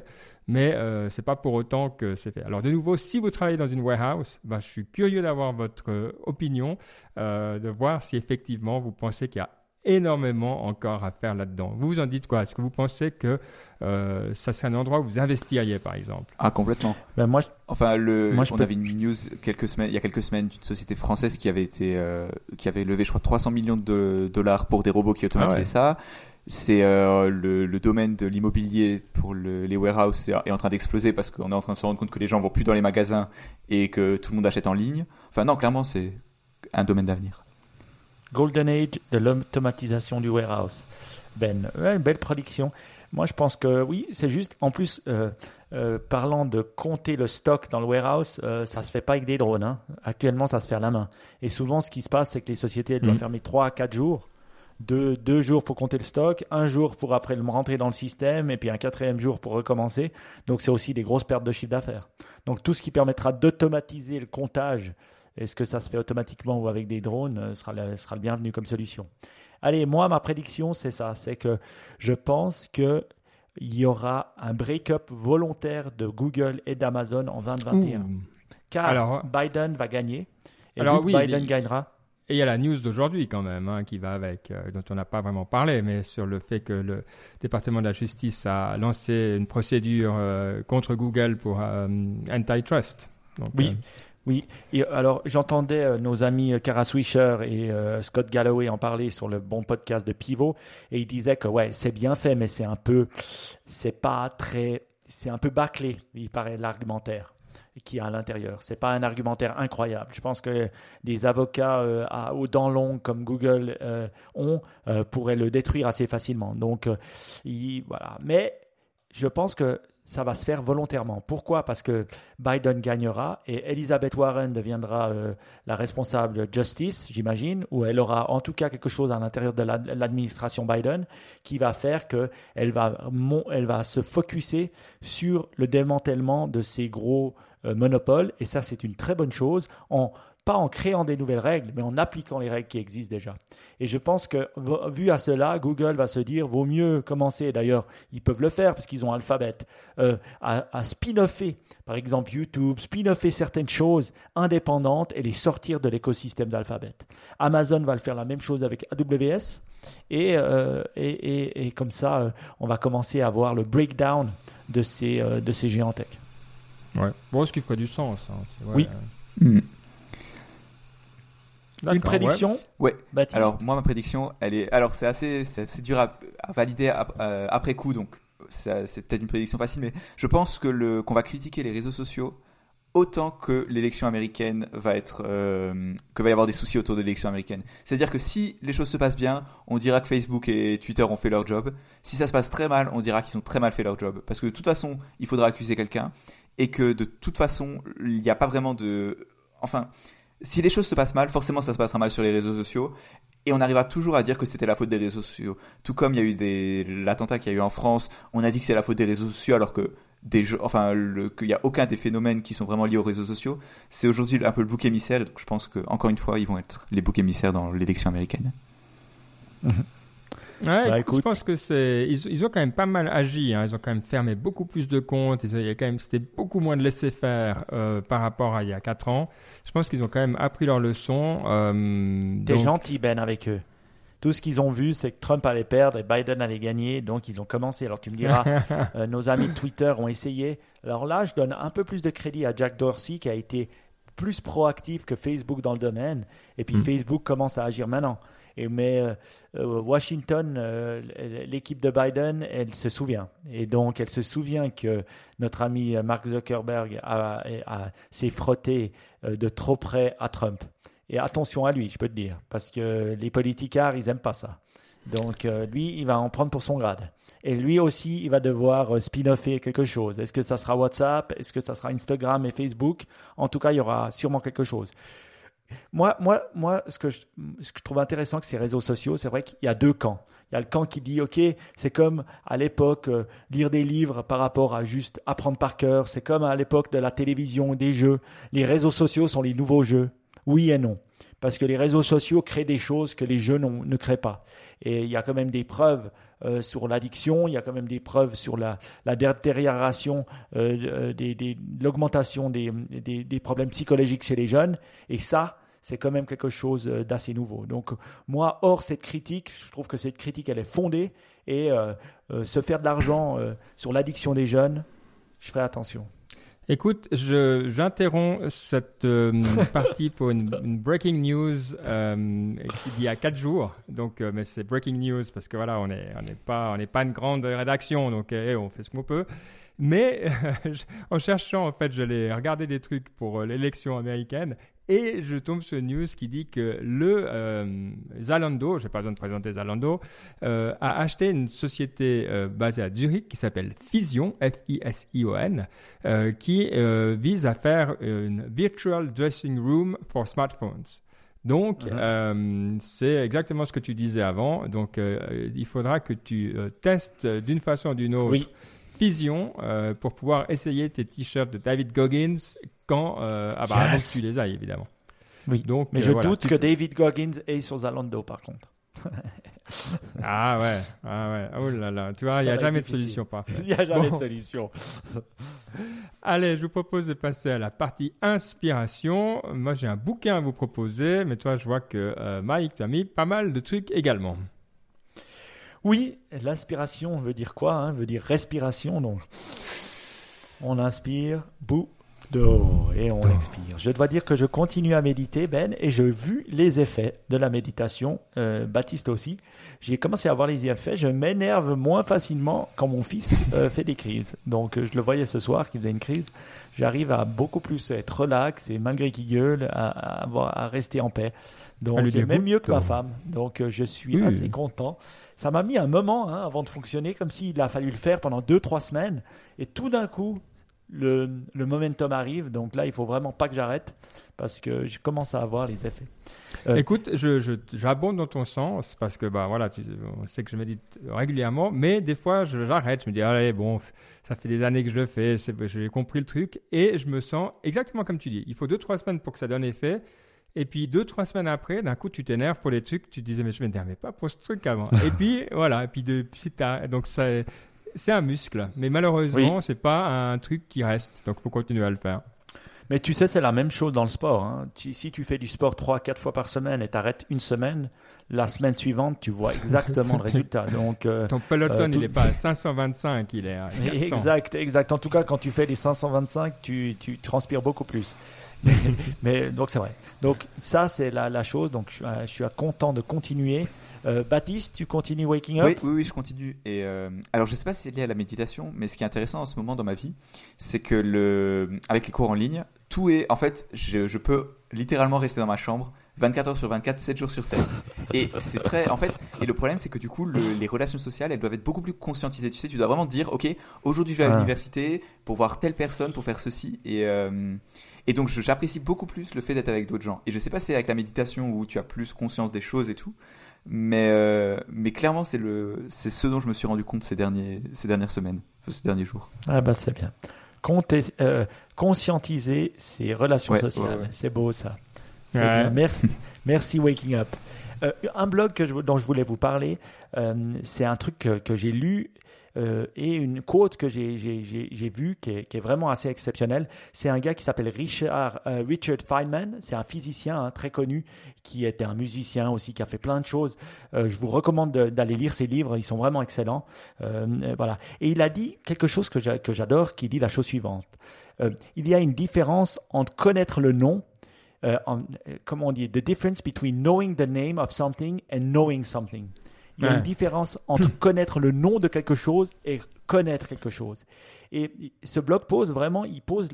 mais euh, c'est pas pour autant que c'est fait. Alors de nouveau, si vous travaillez dans une warehouse, ben, je suis curieux d'avoir votre euh, opinion, euh, de voir si effectivement vous pensez qu'il y a énormément encore à faire là-dedans. Vous vous en dites quoi? Est-ce que vous pensez que euh, ça serait un endroit où vous investiriez, par exemple? Ah, complètement. Ben, moi, je- Enfin, le, Moi, je on peux- avait une news quelques semaines, il y a quelques semaines d'une société française qui avait été, euh, qui avait levé, je crois, 300 millions de dollars pour des robots qui automatisaient Ah ouais. ça. C'est euh, le, le domaine de l'immobilier pour le- les warehouses est, est en train d'exploser parce qu'on est en train de se rendre compte que les gens vont plus dans les magasins et que tout le monde achète en ligne. Enfin, non, clairement, c'est un domaine d'avenir. Golden Age de l'automatisation du warehouse. Ben, ouais, une belle prédiction. Moi, je pense que oui, c'est juste. En plus, euh, euh, parlant de compter le stock dans le warehouse, ça se fait pas avec des drones. hein. Actuellement, ça se fait à la main. Et souvent, ce qui se passe, c'est que les sociétés elles doivent Mhm. fermer 3 à 4 jours. Deux, deux jours pour compter le stock, un jour pour après le rentrer dans le système, et puis un quatrième jour pour recommencer. Donc, c'est aussi des grosses pertes de chiffre d'affaires. Donc, tout ce qui permettra d'automatiser le comptage Est-ce que ça se fait automatiquement ou avec des drones euh, sera, le, sera le bienvenu comme solution. Allez, moi, ma prédiction, c'est ça. C'est que je pense qu'il y aura un break-up volontaire de Google et d'Amazon en 2021. Car alors, Biden va gagner. Et alors, oui, Biden gagnera. Et il y a la news d'aujourd'hui quand même hein, qui va avec, euh, dont on n'a pas vraiment parlé, mais sur le fait que le département de la justice a lancé une procédure euh, contre Google pour antitrust. oui. Oui, et alors j'entendais euh, nos amis euh, Kara Swisher et euh, Scott Galloway en parler sur le bon podcast de Pivot, et ils disaient que ouais, c'est bien fait, mais c'est un peu, c'est pas très, c'est un peu bâclé, il paraît l'argumentaire qui est à l'intérieur. C'est pas un argumentaire incroyable. Je pense que des avocats à, aux dents longues comme Google ont pourraient le détruire assez facilement. Donc, voilà. Mais je pense que ça va se faire volontairement. Pourquoi? Parce que Biden gagnera et Elizabeth Warren deviendra euh, la responsable justice, j'imagine, ou elle aura en tout cas quelque chose à l'intérieur de l'administration Biden qui va faire qu'elle va, elle va se focuser sur le démantèlement de ces gros euh, monopoles. Et ça, c'est une très bonne chose pas en créant des nouvelles règles, mais en appliquant les règles qui existent déjà. Et je pense que, vu à cela, Google va se dire, vaut mieux commencer, d'ailleurs, ils peuvent le faire parce qu'ils ont Alphabet, euh, à, à spin-offer, par exemple YouTube, spin-offer certaines choses indépendantes et les sortir de l'écosystème d'Alphabet. Amazon va le faire la même chose avec AWS. Et, euh, et, et, et, comme ça, euh, on va commencer à voir le breakdown de ces, de ces géants tech. Ouais. Bon, ce qui ferait du sens. Hein, oui. Mm. Une prédiction Ouais. Alors moi ma prédiction, elle est, alors c'est assez, c'est dur à, valider euh, après coup, donc c'est peut-être une prédiction facile, mais je pense que le qu'on va critiquer les réseaux sociaux autant que l'élection américaine va être, euh, que va y avoir des soucis autour de l'élection américaine. C'est-à-dire que si les choses se passent bien, on dira que Facebook et Twitter ont fait leur job. Si ça se passe très mal, on dira qu'ils ont très mal fait leur job. Parce que de toute façon, il faudra accuser quelqu'un et que de toute façon, il n'y a pas vraiment de, enfin, si les choses se passent mal, forcément ça se passera mal sur les réseaux sociaux. Et on arrivera toujours à dire que c'était la faute des réseaux sociaux. Tout comme il y a eu l'attentat qu'il y a eu en France, on a dit que c'est la faute des réseaux sociaux alors que des enfin qu'il n'y a aucun des phénomènes qui sont vraiment liés aux réseaux sociaux. C'est aujourd'hui un peu le bouc émissaire. Donc je pense que encore une fois ils vont être les boucs émissaires dans l'élection américaine. Ouais, bah, écoute, je pense que c'est ils, ils, ont quand même pas mal agi. Hein. Ils ont quand même fermé beaucoup plus de comptes. Ils il y a quand même c'était beaucoup moins de laisser faire euh, par rapport à il y a 4 ans. Je pense qu'ils ont quand même appris leur leçon. Euh, T'es gentil Ben avec eux. Tout ce qu'ils ont vu, c'est que Trump allait perdre et Biden allait gagner, donc ils ont commencé. Alors tu me diras, <laughs> euh, nos amis de Twitter ont essayé. Alors là, je donne un peu plus de crédit à Jack Dorsey qui a été plus proactif que Facebook dans le domaine. Et puis mm. Facebook commence à agir maintenant. Mais euh, euh, Washington, euh, l'équipe de Biden, elle se souvient. Et donc, elle se souvient que notre ami Mark Zuckerberg a, s'est frotté de trop près à Trump. Et attention à lui, je peux te dire, parce que les politicards, ils n'aiment pas ça. Donc, lui, il va en prendre pour son grade. Et lui aussi, il va devoir spin-offer quelque chose. Est-ce que ça sera WhatsApp? Est-ce que ça sera Instagram et Facebook? En tout cas, il y aura sûrement quelque chose. Moi, moi, moi ce, que je, ce que je trouve intéressant avec ces réseaux sociaux, c'est vrai qu'il y a deux camps. Il y a le camp qui dit, OK, c'est comme à l'époque, euh, lire des livres par rapport à juste apprendre par cœur. C'est comme à l'époque de la télévision, des jeux. Les réseaux sociaux sont les nouveaux jeux. Oui et non. Parce que les réseaux sociaux créent des choses que les jeux ne créent pas. Et il y a quand même des preuves euh, sur l'addiction, il y a quand même des preuves sur la, détérioration, euh, des, l'augmentation des, problèmes psychologiques chez les jeunes. Et ça, c'est quand même quelque chose euh, d'assez nouveau. Donc moi, hors cette critique, je trouve que cette critique, elle est fondée. Et se faire de l'argent sur l'addiction des jeunes, je ferai attention. Écoute, j'interromps cette euh, <laughs> partie pour une, breaking news euh, il y a quatre jours. Donc, euh, mais c'est breaking news parce que voilà, on n'est on est pas pas une grande rédaction, donc eh, on fait ce qu'on peut. Mais <laughs> en cherchant, en fait, je l'ai regardé des trucs pour l'élection américaine et je tombe sur une news qui dit que le euh, Zalando, je n'ai pas besoin de présenter Zalando, euh, a acheté une société euh, basée à Zurich qui s'appelle Fision, F-I-S-I-O-N, qui vise à faire une virtual dressing room for smartphones. Donc, uh-huh. c'est exactement ce que tu disais avant. Donc, il faudra que tu testes d'une façon ou d'une autre oui. Fusion euh, pour pouvoir essayer tes t-shirts de David Goggins quand, euh, ah bah, avant que tu les ailles, évidemment. Oui. Donc, Mais euh, je voilà. doute que David Goggins est sur Zalando, par contre. <laughs> Ah ouais, ah ouais, oh là là, tu vois, il n'y <laughs> a jamais de solution parfaite. Il n'y a jamais Bon. de solution. Allez, je vous propose de passer à la partie inspiration. Moi, j'ai un bouquin à vous proposer, mais toi, je vois que euh, Mike, tu as mis pas mal de trucs également. Oui, l'inspiration veut dire quoi hein Veut dire respiration. Donc, on inspire, et on expire. Je dois dire que je continue à méditer, Ben, et j'ai vu les effets de la méditation. Euh, Baptiste aussi. J'ai commencé à voir les effets. Je m'énerve moins facilement quand mon fils euh, fait des crises. Donc, euh, je le voyais ce soir qu'il faisait une crise. J'arrive à beaucoup plus être relax et malgré qu'il gueule, à, à, avoir- à rester en paix. Donc, même mieux que ma femme. Donc, je suis Oui. assez content. Ça m'a mis un moment hein, avant de fonctionner, comme s'il a fallu le faire pendant deux, trois semaines. Et tout d'un coup, le, le momentum arrive. Donc là, il faut vraiment pas que j'arrête parce que je commence à avoir les effets. Euh, Écoute, je, j'abonde dans ton sens parce que bah voilà, tu on sait que je médite régulièrement, mais des fois j'arrête, je me dis allez bon, ça fait des années que je le fais, j'ai compris le truc et je me sens exactement comme tu dis. Il faut deux trois semaines pour que ça donne effet. Et puis deux trois semaines après, d'un coup tu t'énerves pour les trucs, tu te disais mais je m'énervais pas pour ce truc avant. <laughs> et puis voilà, et puis de, donc c'est c'est un muscle, mais malheureusement c'est pas un truc qui reste, donc faut continuer à le faire. Mais tu sais, c'est la même chose dans le sport. hein. Tu- si tu fais du sport trois, quatre fois par semaine et t'arrêtes une semaine, la semaine suivante, tu vois exactement le <laughs> résultat. Donc, euh, Ton peloton Euh, tout- il est pas à 525, il est à 400. Exact, exact. En tout cas, quand tu fais les 525, tu, tu transpires beaucoup plus. Mais, <laughs> mais- donc c'est vrai. Donc ça, c'est la, la chose. Donc je, suis, euh, je suis content de continuer. Euh, Baptiste, tu continues Waking Up Oui, oui, oui, je continue. Et euh, alors, je sais pas si c'est lié à la méditation, mais ce qui est intéressant en ce moment dans ma vie, c'est que le, avec les cours en ligne, tout est, en fait, je, je peux littéralement rester dans ma chambre 24 heures sur 24, 7 jours sur 7. Et c'est très, en fait, et le problème, c'est que du coup, le- les relations sociales, elles doivent être beaucoup plus conscientisées. Tu sais, tu dois vraiment dire, ok, aujourd'hui, je vais à l'université pour voir telle personne, pour faire ceci, et euh, et donc, j'apprécie beaucoup plus le fait d'être avec d'autres gens. Et je sais pas si c'est avec la méditation où tu as plus conscience des choses et tout, mais, euh, mais clairement, c'est le, c'est ce dont je me suis rendu compte ces derniers, ces dernières semaines, ces derniers jours. Ah bah c'est bien. Compter- euh, conscientiser ses relations Ouais, sociales. ouais, ouais. C'est beau ça. C'est Ouais. bien. Merci, <laughs> merci Waking Up. Euh, un blog que je, dont je voulais vous parler, euh, c'est un truc que, que j'ai lu euh, et une quote que j'ai, vue qui est, vraiment assez exceptionnelle. C'est un gars qui s'appelle Richard, euh, Feynman. C'est un physicien hein, très connu qui était un musicien aussi, qui a fait plein de choses. Euh, je vous recommande de- d'aller lire ses livres, ils sont vraiment excellents. Voilà. Et il a dit quelque chose que j'a- que j'adore, qui dit la chose suivante. Il y a une différence entre connaître le nom, euh, euh, comment on dit, the difference between knowing the name of something and knowing something. Il y a Ouais. une différence entre connaître le nom de quelque chose et connaître quelque chose. Et ce blog pose vraiment, il pose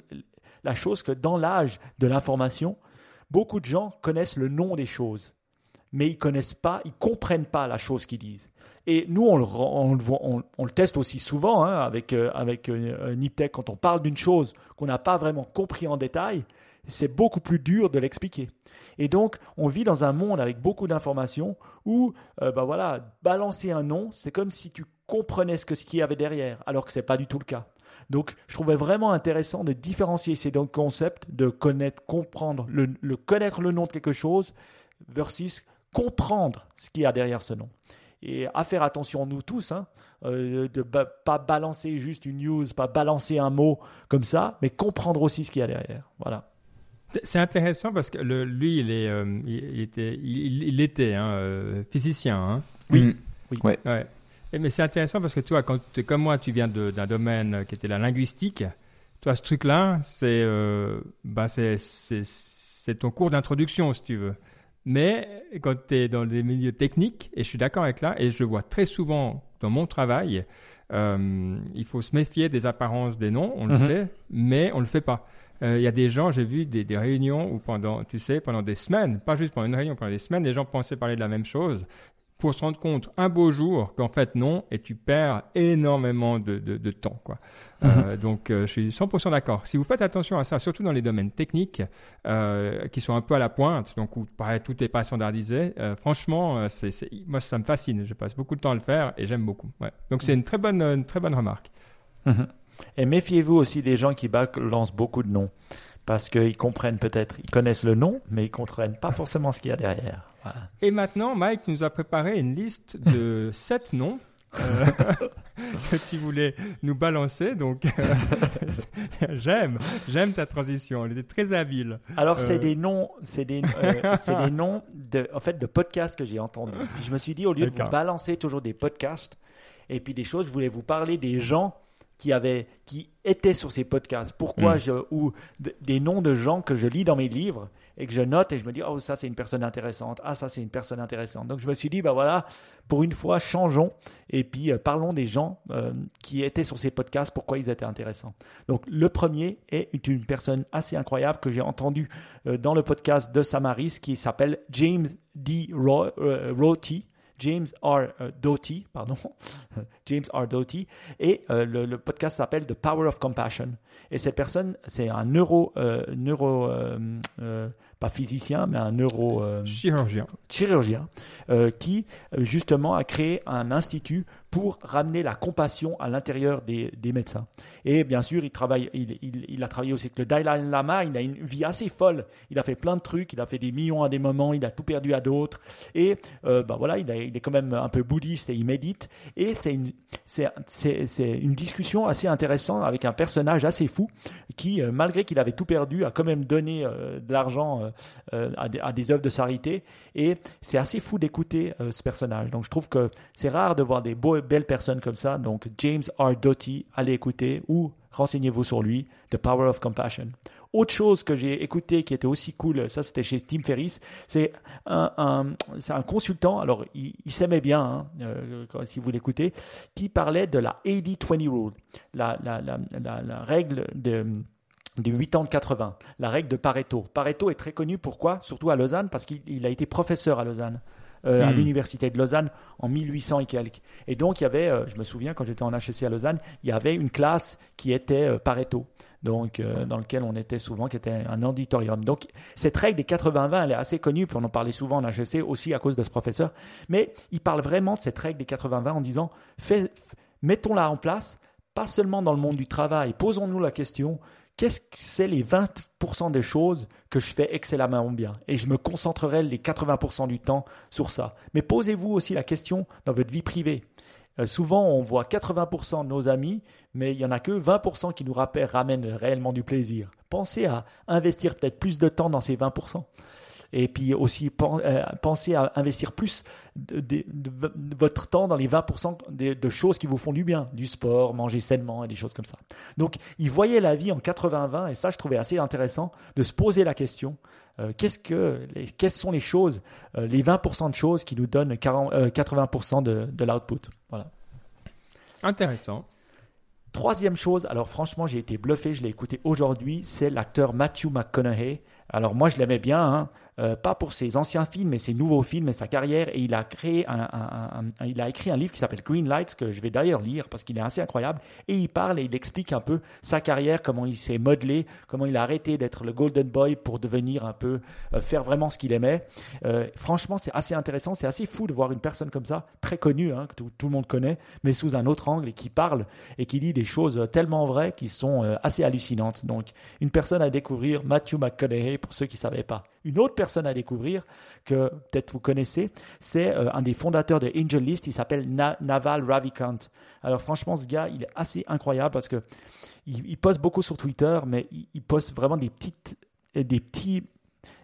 la chose que dans l'âge de l'information, beaucoup de gens connaissent le nom des choses, mais ils connaissent pas, ils comprennent pas la chose qu'ils disent. Et nous, on le, rend- on le, voit- on- on le teste aussi souvent hein, avec, euh, avec euh, Niptech. Quand on parle d'une chose qu'on n'a pas vraiment compris en détail, c'est beaucoup plus dur de l'expliquer. Et donc, on vit dans un monde avec beaucoup d'informations où, euh, bah voilà, balancer un nom, c'est comme si tu comprenais ce qu'il y avait derrière, alors que c'est pas du tout le cas. Donc, je trouvais vraiment intéressant de différencier ces deux concepts, de connaître, comprendre, le, le connaître le nom de quelque chose versus comprendre ce qu'il y a derrière ce nom. Et à faire attention, nous tous, hein, euh, de ba- pas balancer juste une news, pas balancer un mot comme ça, mais comprendre aussi ce qu'il y a derrière. Voilà. C'est intéressant parce que le, lui, il, est, euh, il, était, il, il était hein, euh, physicien. Hein. Oui. Mm. Ouais. Et, mais c'est intéressant parce que toi, quand tu- comme moi, tu viens d'un domaine qui était la linguistique. Toi, ce truc-là, c'est euh, bah, c'est- ton cours d'introduction, si tu veux. Mais quand tu es dans les milieux techniques, et je suis d'accord avec là, et je le vois très souvent dans mon travail, euh, il faut se méfier des apparences des noms, on le Mhm. sait, mais on le fait pas. Euh, Il y a des gens, j'ai vu des, des réunions où pendant, tu sais, pendant des semaines, pas juste pendant une réunion, pendant des semaines, les gens pensaient parler de la même chose pour se rendre compte un beau jour qu'en fait non, et tu perds énormément de, de, de temps. Quoi. Euh, donc euh, je suis 100% d'accord. Si vous faites attention à ça, surtout dans les domaines techniques euh, qui sont un peu à la pointe, donc où pareil, tout n'est pas standardisé, franchement, c'est, c'est- moi ça me fascine. Je passe beaucoup de temps à le faire et j'aime beaucoup. Ouais. Donc c'est une très bonne, une très bonne remarque. Mhm. Et méfiez-vous aussi des gens qui balancent beaucoup de noms. parce qu'ils comprennent peut-être, ils connaissent le nom, mais ils comprennent pas forcément ce qu'il y a derrière. Voilà. Et maintenant, Mike nous a préparé une liste de <laughs> sept noms euh, <laughs> que tu voulais nous balancer. Donc, euh, <laughs> j'aime, j'aime ta transition. Elle était très habile. Alors, c'est Euh. des noms, c'est des, euh, des noms de, en fait, de podcasts que j'ai entendus. Je me suis dit, au lieu de vous balancer toujours des podcasts et puis des choses, je voulais vous parler des gens qui avaient, qui étaient sur ces podcasts. Pourquoi Mm. je, ou des noms de gens que je lis dans mes livres et que je note et je me dis, oh, ça, c'est une personne intéressante. Ah, ça, c'est une personne intéressante. Donc, je me suis dit, bah voilà, pour une fois, changeons et puis euh, parlons des gens euh, qui étaient sur ces podcasts, pourquoi ils étaient intéressants. Donc, le premier est une personne assez incroyable que j'ai entendu euh, dans le podcast de Samaris qui s'appelle James D. Ro- Roti. James R. Doty, pardon, <laughs> James R. Doty, et euh, le, le podcast s'appelle The Power of Compassion. Et cette personne, c'est un neuro, euh, neuro, euh, euh, pas physicien, mais un neuro, euh, Chirurgien. chirurgien qui justement a créé un institut pour ramener la compassion à l'intérieur des, des médecins. Et bien sûr, il travaille, il, il- il a travaillé aussi avec le Dalai Lama. Il a une vie assez folle. Il a fait plein de trucs. Il a fait des millions à des moments. Il a tout perdu à d'autres. Et euh, bah voilà, il, a- il est quand même un peu bouddhiste et il médite. Et c'est une, c'est, une discussion assez intéressante avec un personnage assez fou qui, euh, malgré qu'il avait tout perdu, a quand même donné euh, de l'argent euh, à, des, œuvres de charité. Et c'est assez fou d'écouter ce personnage. Donc je trouve que c'est rare de voir des beaux, belles personnes comme ça. Donc James R. Doty, allez écouter ou renseignez-vous sur lui, The Power of Compassion. Autre chose que j'ai écouté qui était aussi cool, ça c'était chez Tim Ferriss, c'est un, un- c'est un consultant, alors il, il s'aimait bien, hein, euh, si vous l'écoutez, qui parlait de la 80-20 rule, la, la, la, la, règle de du 8 ans de 80, la règle de Pareto. Pareto est très connu pourquoi? Surtout à Lausanne, parce qu'il il a été professeur à Lausanne, euh, à Hmm. l'université de Lausanne en 1800 et quelques. Et donc, il y avait, euh, je me souviens quand j'étais en HEC à Lausanne, il y avait une classe qui était euh, Pareto. Donc, euh, dans lequel on était souvent, qui était un auditorium. Donc, cette règle des 80-20, elle est assez connue, puis on en parlait souvent en HEC aussi à cause de ce professeur. Mais il parle vraiment de cette règle des 80-20 en disant, mettons-la en place, pas seulement dans le monde du travail. Posons-nous la question, qu'est-ce que c'est les 20% des choses que je fais excellemment bien? Et je me concentrerai les 80% du temps sur ça. Mais posez-vous aussi la question dans votre vie privée. Euh, souvent, on voit 80% de nos amis, mais il n'y en a que 20% qui nous rappellent, ramènent réellement du plaisir. Pensez à investir peut-être plus de temps dans ces 20%. Et puis aussi, euh, pensez à investir plus de, de- de- de votre temps dans les 20% de, choses qui vous font du bien, du sport, manger sainement et des choses comme ça. Donc, ils voyaient la vie en 80-20, et ça, je trouvais assez intéressant de se poser la question euh, qu'est-ce que, les- quelles sont les choses, euh, les 20% de choses qui nous donnent 40, euh, 80% de, de l'output. Voilà. Intéressant. Troisième chose, alors franchement, j'ai été bluffé, je l'ai écouté aujourd'hui, c'est l'acteur Matthew McConaughey. Alors moi, je l'aimais bien, hein, euh, pas pour ses anciens films, mais ses nouveaux films et sa carrière. Et il a créé un, un- un- il a écrit un livre qui s'appelle Green Lights que je vais d'ailleurs lire parce qu'il est assez incroyable. Et il parle et il explique un peu sa carrière, comment il s'est modelé, comment il a arrêté d'être le golden boy pour devenir un peu euh, faire vraiment ce qu'il aimait. Euh, franchement, c'est assez intéressant, c'est assez fou de voir une personne comme ça, très connue, hein, que tout, tout le monde connaît, mais sous un autre angle et qui parle et qui dit des choses tellement vraies qui sont euh, assez hallucinantes. Donc, une personne à découvrir, Matthew McConaughey, pour ceux qui ne savaient pas. Une autre personne à découvrir, que peut-être vous connaissez, c'est euh, un des fondateurs de Angel List, il s'appelle Na- Naval Ravikant. Alors franchement, ce gars, il est assez incroyable parce que il, il poste beaucoup sur Twitter, mais il, il poste vraiment des petites, des petits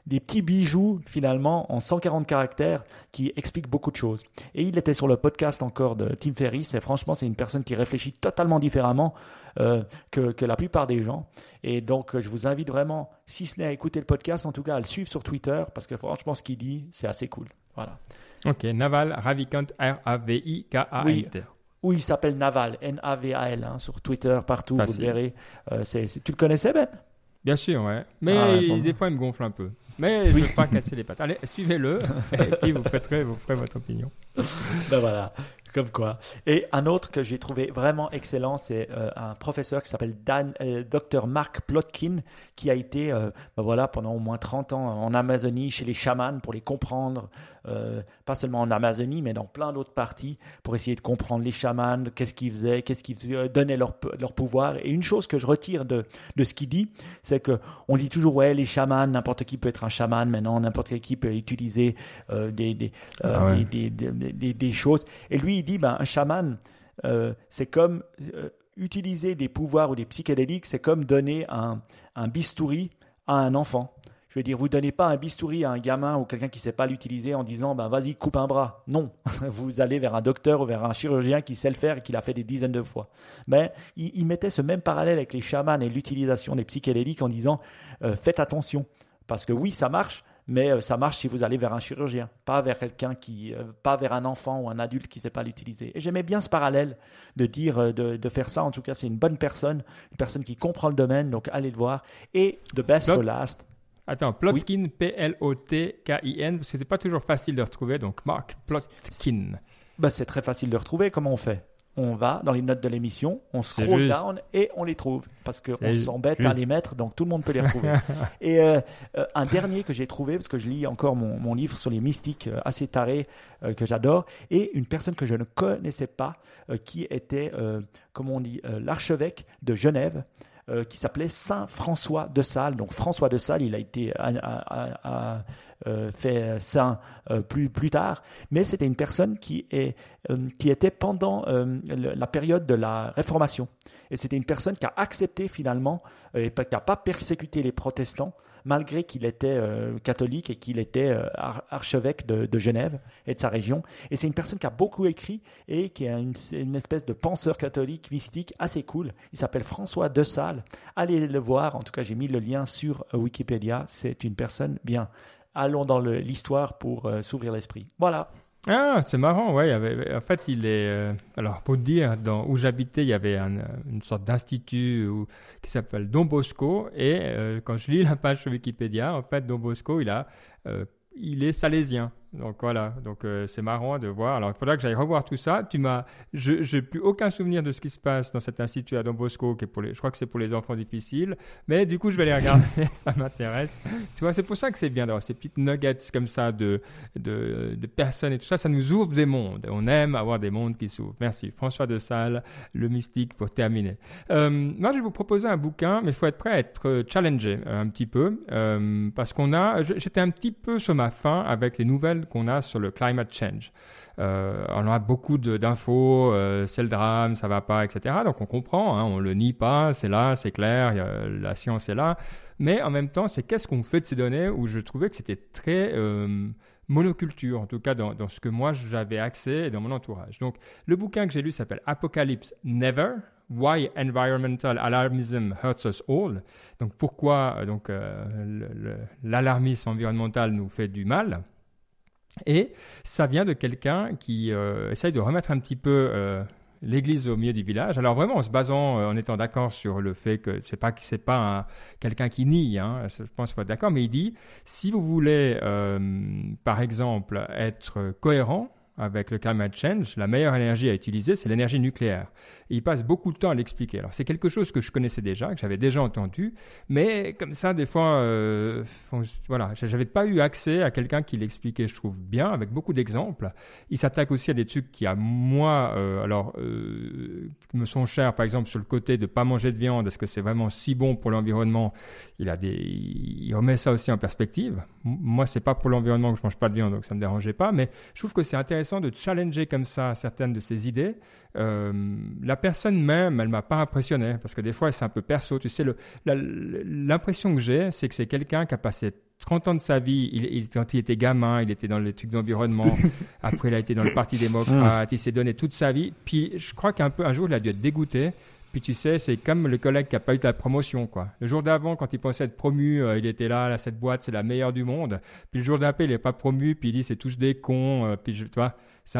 des petits bijoux finalement en 140 caractères qui expliquent beaucoup de choses. Et il était sur le podcast encore de Tim Ferriss et franchement c'est une personne qui réfléchit totalement différemment euh, que, que la plupart des gens. Et donc je vous invite vraiment, si ce n'est à écouter le podcast, en tout cas à le suivre sur Twitter parce que franchement ce qu'il dit c'est assez cool. Voilà. Ok, Naval Ravikant, R-A-V-I-K-A-N-T. Ou il s'appelle Naval, N-A-V-A-L, hein, sur Twitter, partout, vous le verrez. Euh, tu le connaissais Ben? Bien sûr, ouais. Mais Ah ouais, bon. des fois, il me gonfle un peu. Mais je ne veux pas casser les pattes. Allez, suivez-le et puis vous, fêterez, vous ferez votre opinion. Ben voilà. Comme quoi. Et un autre que j'ai trouvé vraiment excellent, c'est euh, un professeur qui s'appelle Dan, euh, Dr Mark Plotkin, qui a été, euh, ben voilà, pendant au moins 30 ans en Amazonie chez les chamans pour les comprendre, pas seulement en Amazonie, mais dans plein d'autres parties, pour essayer de comprendre les chamans, qu'est-ce qu'ils faisaient, qu'est-ce qu'ils donnaient leur, leur pouvoir. Et une chose que je retire de, de ce qu'il dit, c'est que on dit toujours, ouais, les chamans, n'importe qui peut être un chaman, maintenant n'importe qui peut utiliser des, des, ah des, des, des choses. Et lui, il dit, ben, un chaman, euh, c'est comme euh, utiliser des pouvoirs ou des psychédéliques, c'est comme donner un, bistouri à un enfant. Je veux dire, vous donnez pas un bistouri à un gamin ou quelqu'un qui sait pas l'utiliser en disant, ben, vas-y, coupe un bras. Non, <laughs> vous allez vers un docteur ou vers un chirurgien qui sait le faire et qui l'a fait des dizaines de fois. Mais il, mettait ce même parallèle avec les chamans et l'utilisation des psychédéliques en disant, euh, faites attention. Parce que oui, ça marche, mais euh, ça marche si vous allez vers un chirurgien, pas vers quelqu'un qui, euh, pas vers un enfant ou un adulte qui ne sait pas l'utiliser. Et j'aimais bien ce parallèle de dire, euh, de, faire ça. En tout cas, c'est une bonne personne, une personne qui comprend le domaine, donc allez le voir. Et The Best for Last. Attends, Plotkin, P-L-O-T-K-I-N, parce que c'est pas toujours facile de retrouver, donc Mark Plotkin. Ben, c'est très facile de retrouver. Comment on fait? On va dans les notes de l'émission, on scroll down et on les trouve parce qu'on s'embête à les mettre, donc tout le monde peut les retrouver. <laughs> et euh, euh, un dernier que j'ai trouvé, parce que je lis encore mon, livre sur les mystiques euh, assez tarés que j'adore, et une personne que je ne connaissais pas qui était, comment on dit, l'archevêque de Genève. Qui s'appelait Saint François de Sales. Donc François de Sales, il a été euh, fait saint euh, plus, plus tard, mais c'était une personne qui, est, euh, qui était pendant la période de la Réformation. Et c'était une personne qui a accepté finalement, et qui n'a pas persécuté les protestants, malgré qu'il était catholique et qu'il était archevêque de, Genève et de sa région. Et c'est une personne qui a beaucoup écrit et qui est une, espèce de penseur catholique mystique assez cool. Il s'appelle François de Sales. Allez le voir. En tout cas, j'ai mis le lien sur Wikipédia. C'est une personne bien allons dans l'histoire pour euh, s'ouvrir l'esprit. Voilà. Ah, c'est marrant, ouais. en fait, il est. Euh, alors, pour dire, dans, où j'habitais, il y avait une sorte d'institut qui s'appelle Don Bosco. Et euh, quand je lis la page sur Wikipédia, en fait, Don Bosco, il a il est salésien. Donc voilà, donc euh, c'est marrant de voir. Alors il faudra que j'aille revoir tout ça. Tu m'as, je n'ai plus aucun souvenir de ce qui se passe dans cet institut à Don Bosco, qui est pour les, je crois que c'est pour les enfants difficiles. Mais du coup, je vais les regarder, <laughs> ça m'intéresse. Tu vois, c'est pour ça que c'est bien d'avoir ces petites nuggets comme ça de, de, de, personnes et tout ça. Ça nous ouvre des mondes. On aime avoir des mondes qui s'ouvrent. Merci. François de Sales, le mystique, pour terminer. Euh, moi, je vais vous proposer un bouquin, mais il faut être prêt à être challengé euh, un petit peu, parce qu'on a, j'étais un petit peu sur ma faim avec les nouvelles qu'on a sur le climate change. Euh, on a beaucoup d'infos, euh, c'est le drame, ça va pas, etc. Donc on comprend, hein, on le nie pas, c'est là, c'est clair, la science est là. Mais en même temps, c'est qu'est-ce qu'on fait de ces données où je trouvais que c'était très euh, monoculture, en tout cas dans, ce que moi j'avais accès et dans mon entourage. Donc le bouquin que j'ai lu s'appelle Apocalypse Never. Why Environmental Alarmism Hurts Us All. Donc pourquoi donc l'alarmisme environnemental nous fait du mal. Et ça vient de quelqu'un qui euh, essaye de remettre un petit peu euh, l'église au milieu du village. Alors vraiment en se basant, euh, en étant d'accord sur le fait que c'est pas c'est pas quelqu'un qui nie, hein, je pense qu'il faut être d'accord, mais il dit si vous voulez, par exemple, être cohérent avec le climate change, la meilleure énergie à utiliser, c'est l'énergie nucléaire il passe beaucoup de temps à l'expliquer. Alors c'est quelque chose que je connaissais déjà, que j'avais déjà entendu, mais comme ça, des fois, euh, voilà, j'avais pas eu accès à quelqu'un qui l'expliquait, je trouve bien, avec beaucoup d'exemples. Il s'attaque aussi à des trucs qui, à moi, euh, alors, euh, me sont chers, par exemple, sur le côté de pas manger de viande, est-ce que c'est vraiment si bon pour l'environnement? Il il remet ça aussi en perspective. Moi, c'est pas pour l'environnement que je mange pas de viande, donc ça me dérangeait pas, mais je trouve que c'est intéressant de challenger comme ça certaines de ces idées. Euh, la personne même, elle m'a pas impressionné parce que des fois, c'est un peu perso. Tu sais, l'impression que j'ai, c'est que c'est quelqu'un qui a passé 30 ans de sa vie, il, quand il était gamin, il était dans les trucs d'environnement. <laughs> Après, il a été dans le Parti démocrate. il s'est donné toute sa vie. Puis, je crois qu'un peu, un jour, il a dû être dégoûté. Puis tu sais, c'est comme le collègue qui n'a pas eu ta promotion, quoi. Le jour d'avant, quand il pensait être promu, euh, il était là, cette boîte, c'est la meilleure du monde. Puis le jour d'après, il n'est pas promu, puis il dit, c'est tous des cons. Euh, puis je, tu vois,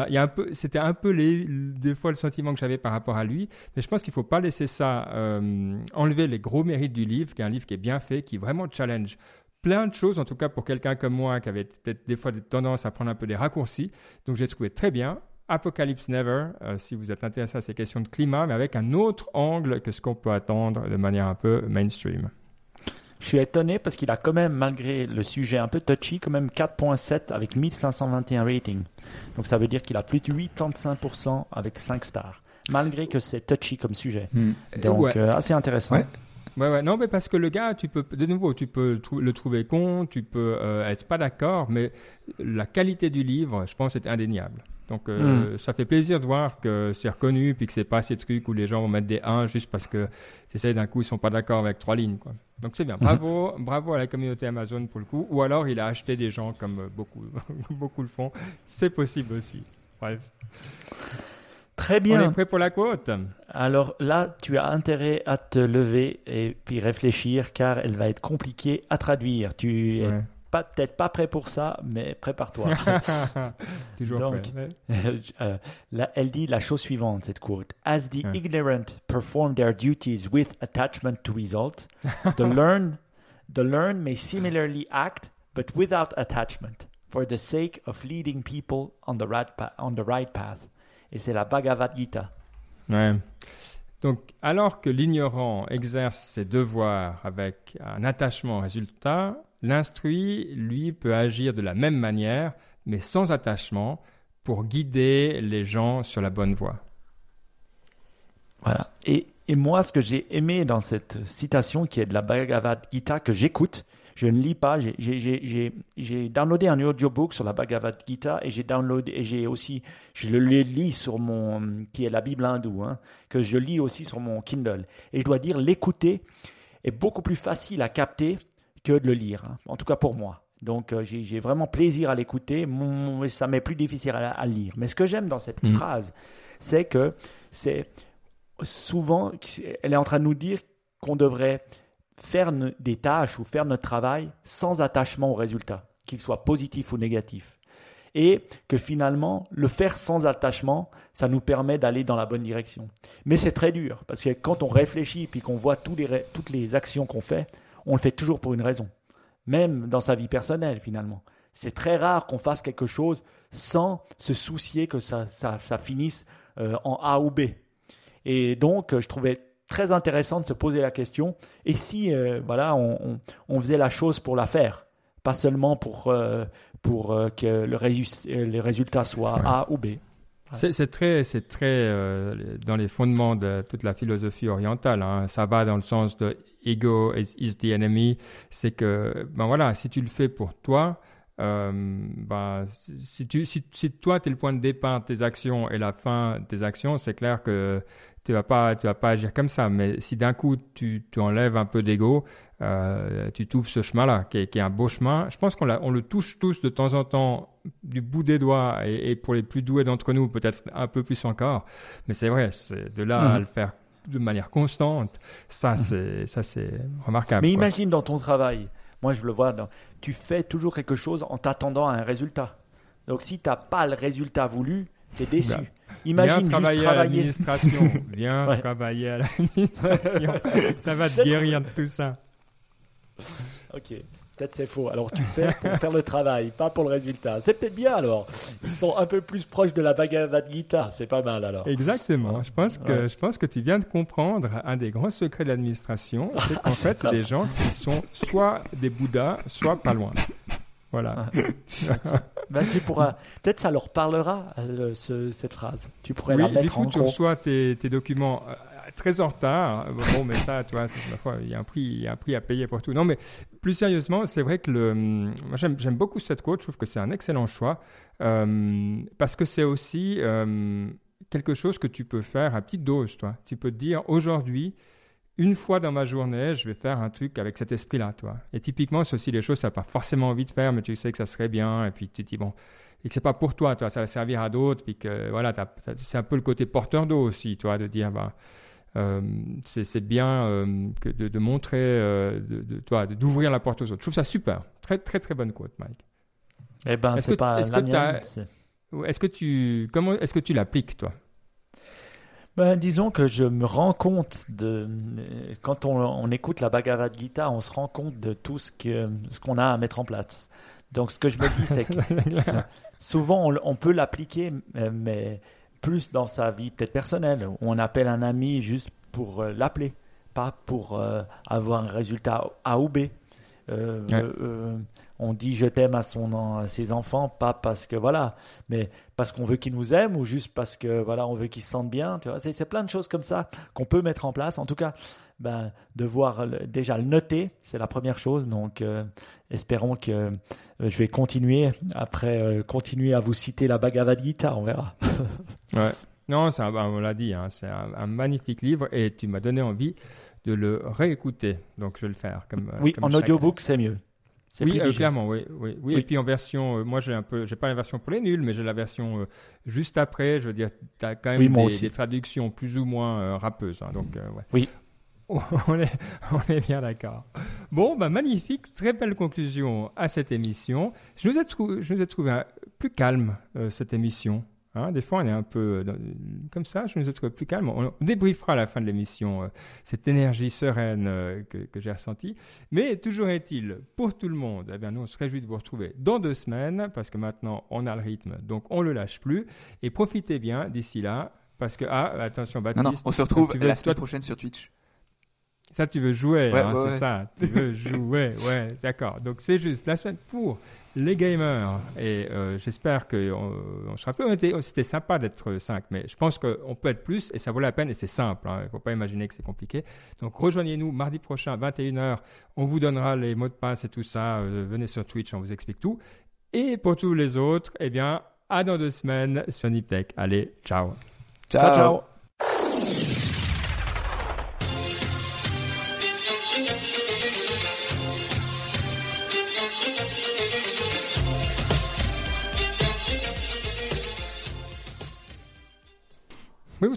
il y a un peu, c'était un peu les, des fois le sentiment que j'avais par rapport à lui. Mais je pense qu'il ne faut pas laisser ça euh, enlever les gros mérites du livre, qui est un livre qui est bien fait, qui vraiment challenge plein de choses, en tout cas pour quelqu'un comme moi qui avait peut-être des fois des tendances à prendre un peu des raccourcis. Donc j'ai trouvé très bien. Apocalypse Never, euh, si vous êtes intéressé à ces questions de climat, mais avec un autre angle que ce qu'on peut attendre de manière un peu mainstream. Je suis étonné parce qu'il a quand même, malgré le sujet un peu touchy, quand même 4.7 avec 1521 ratings. Donc ça veut dire qu'il a plus de 85% avec 5 stars, malgré que c'est touchy comme sujet. Hmm. Donc Ouais. euh, assez intéressant. Ouais. Ouais, ouais, non, mais parce que le gars, tu peux, de nouveau, tu peux le trouver con, tu peux euh, être pas d'accord, mais la qualité du livre, je pense, est indéniable. Donc, euh, ça fait plaisir de voir que c'est reconnu, puis que c'est pas ces trucs où les gens vont mettre des 1 juste parce que, sais, d'un coup, ils sont pas d'accord avec trois lignes, quoi. Donc, c'est bien. Bravo, bravo à la communauté Amazon pour le coup. Ou alors, il a acheté des gens comme euh, beaucoup, <laughs> beaucoup le font. C'est possible aussi. Bref. Très On bien. est prêt pour la quote? Alors là, tu as intérêt à te lever et puis réfléchir car elle va être compliquée à traduire. Tu es. Pas peut-être pas prêt pour ça, mais prépare-toi. <laughs> Toujours Donc, prêt. ouais. Euh, là, elle dit la chose suivante, cette quote. As the Ouais. ignorant perform their duties with attachment to result, the <laughs> learn, the learn may similarly act, but without attachment, for the sake of leading people on the right, pa- on the right path. Et c'est la Bhagavad Gita. Ouais. Donc, alors que l'ignorant exerce ses devoirs avec un attachement au résultat, l'instruit, lui, peut agir de la même manière, mais sans attachement, pour guider les gens sur la bonne voie. Voilà. Et, et moi, ce que j'ai aimé dans cette citation qui est de la Bhagavad Gita que j'écoute, je ne lis pas, j'ai- downloadé un audiobook sur la Bhagavad Gita et j'ai downloadé et j'ai aussi, je le lis sur mon, qui est la Bible hindoue, hein, que je lis aussi sur mon Kindle. Et je dois dire, l'écouter est beaucoup plus facile à capter que de le lire, hein. en tout cas pour moi. Donc euh, j'ai vraiment plaisir à l'écouter, ça m'est plus difficile à, à lire. Mais ce que j'aime dans cette Mhm. phrase, c'est que c'est souvent, elle est en train de nous dire qu'on devrait faire des tâches ou faire notre travail sans attachement au résultat, qu'il soit positif ou négatif. Et que finalement, le faire sans attachement, ça nous permet d'aller dans la bonne direction. Mais c'est très dur, parce que quand on réfléchit puis qu'on voit tous les toutes les actions qu'on fait, on le fait toujours pour une raison. Même dans sa vie personnelle, finalement. C'est très rare qu'on fasse quelque chose sans se soucier que ça, ça, ça finisse euh, en A ou B. Et donc, je trouvais très intéressant de se poser la question et si euh, voilà, on, on- on faisait la chose pour la faire, pas seulement pour, euh, pour que le, réus- euh, le résultat soit Ouais. A ou B. C'est c'est très, c'est très euh, dans les fondements de toute la philosophie orientale. hein. Ça va dans le sens de ego is, is the enemy. C'est que, ben voilà, si tu le fais pour toi, euh, ben, si, tu, si, si toi, tu es le point de départ de tes actions et la fin de tes actions, c'est clair que tu vas pas, tu vas pas agir comme ça. Mais si d'un coup, tu, tu enlèves un peu d'ego, euh, tu trouves ce chemin-là, qui est, qui est un beau chemin. Je pense qu'on on le touche tous de temps en temps du bout des doigts, et, et pour les plus doués d'entre nous, peut-être un peu plus encore. Mais c'est vrai, c'est de là à Mhm. le faire de manière constante, ça c'est ça c'est remarquable. Mais quoi. imagine dans ton travail, moi je le vois, dans- tu fais toujours quelque chose en t'attendant à un résultat. Donc si tu n'as pas le résultat voulu, tu es déçu. Bah, imagine Viens juste travailler à l'administration. <laughs> Viens Ouais. travailler à l'administration. <laughs> ça va te guérir de tout ça. Ok, peut-être c'est faux. Alors tu fais pour faire le travail, pas pour le résultat. C'est peut-être bien alors. Ils sont un peu plus proches de la Bhagavad Gita, c'est pas mal alors. Exactement. Je pense que Ouais. je pense que tu viens de comprendre un des grands secrets de l'administration, <laughs> c'est qu'en Ah, c'est fait, c'est des gens qui sont soit des bouddhas, soit pas loin. Voilà. <laughs> Ben, tu pourras, peut-être ça leur parlera ce- cette phrase. Tu pourrais Oui, la du mettre en coup, tu gros. reçois tes, tes documents euh, très en retard. Bon, mais ça, tu vois, il y a un prix, il y a un prix à payer pour tout. Non, mais plus sérieusement, c'est vrai que le, hum, j'aime, beaucoup cette quote. Je trouve que c'est un excellent choix euh, parce que c'est aussi euh, quelque chose que tu peux faire à petite dose, toi. Tu peux te dire aujourd'hui. Une fois dans ma journée, je vais faire un truc avec cet esprit-là, toi. Et typiquement, c'est aussi les choses que tu n'as pas forcément envie de faire, mais tu sais que ça serait bien. Et puis tu te dis, bon, et que c'est pas pour toi, toi, ça va servir à d'autres, puis que voilà, c'est un peu le côté porteur d'eau aussi, toi, de dire, bah, euh, c'est bien euh, que de, de montrer, euh, de- de- d'ouvrir la porte aux autres. Je trouve ça super, très très très bonne quote, Mike. Eh ben, Est-ce c'est que- pas est-ce la que Est-ce que tu, comment est-ce que tu l'appliques, toi? Ben, disons que je me rends compte de quand on, on écoute la Bhagavad Gita, on se rend compte de tout ce que ce qu'on a à mettre en place. Donc, ce que je me dis, c'est que <laughs> souvent, on, on peut l'appliquer, mais plus dans sa vie peut-être personnelle. où On appelle un ami juste pour euh, l'appeler, pas pour euh, avoir un résultat A ou B. Euh, Ouais. on dit je t'aime à, son, à ses enfants, pas parce que voilà, mais parce qu'on veut qu'ils nous aiment ou juste parce que voilà, on veut qu'ils se sentent bien. Tu vois, c'est plein de choses comme ça qu'on peut mettre en place. En tout cas, ben, devoir le- déjà le noter, c'est la première chose. Donc, euh, espérons que euh, je vais continuer après euh, continuer à vous citer la Bhagavad Gita. On verra. <laughs> Ouais. Non, ben, on l'a dit, hein, c'est un, un magnifique livre et tu m'as donné envie de le réécouter. Donc je vais le faire. Comme, oui, comme en audiobook, c'est mieux. C'est Oui, euh, clairement, oui, oui, oui. Oui. Et puis en version, euh, moi j'ai un peu, j'ai pas la version pour les nuls, mais j'ai la version euh, juste après. Je veux dire, tu as quand même Oui, des, traductions plus ou moins rappeuses. hein, donc, ouais. Oui. <laughs> on, est, on est bien d'accord. Bon, bah, magnifique, très belle conclusion à cette émission. Je nous ai, trou- je nous ai trouvé plus calme euh, cette émission. hein. des fois, on est un peu euh, dans- comme ça. Je nous ai trouvé plus calme. On, on débriefera à la fin de l'émission euh, cette énergie sereine euh, que, que j'ai ressentie. Mais toujours est-il, pour tout le monde, eh bien, nous, on se réjouit de vous retrouver dans deux semaines, parce que maintenant, on a le rythme, donc on le lâche plus. Et profitez bien d'ici là, parce que, ah, attention, Non, Baptiste. non, on se retrouve veux- la toi, semaine prochaine sur Twitch. Ça, tu veux jouer, Ouais, hein, ouais, c'est ouais. ça. Tu veux <laughs> jouer, ouais, d'accord. Donc, c'est juste la semaine pour les gamers. Et euh, j'espère qu'on on sera plus. était- C'était sympa d'être 5, mais je pense qu'on peut être plus et ça vaut la peine et c'est simple. hein. Il ne faut pas imaginer que c'est compliqué. Donc, rejoignez-nous mardi prochain, 21h. On vous donnera les mots de passe et tout ça. Euh, venez sur Twitch, on vous explique tout. Et pour tous les autres, eh bien, à dans deux semaines sur Niptech. Allez, ciao. Ciao, ciao.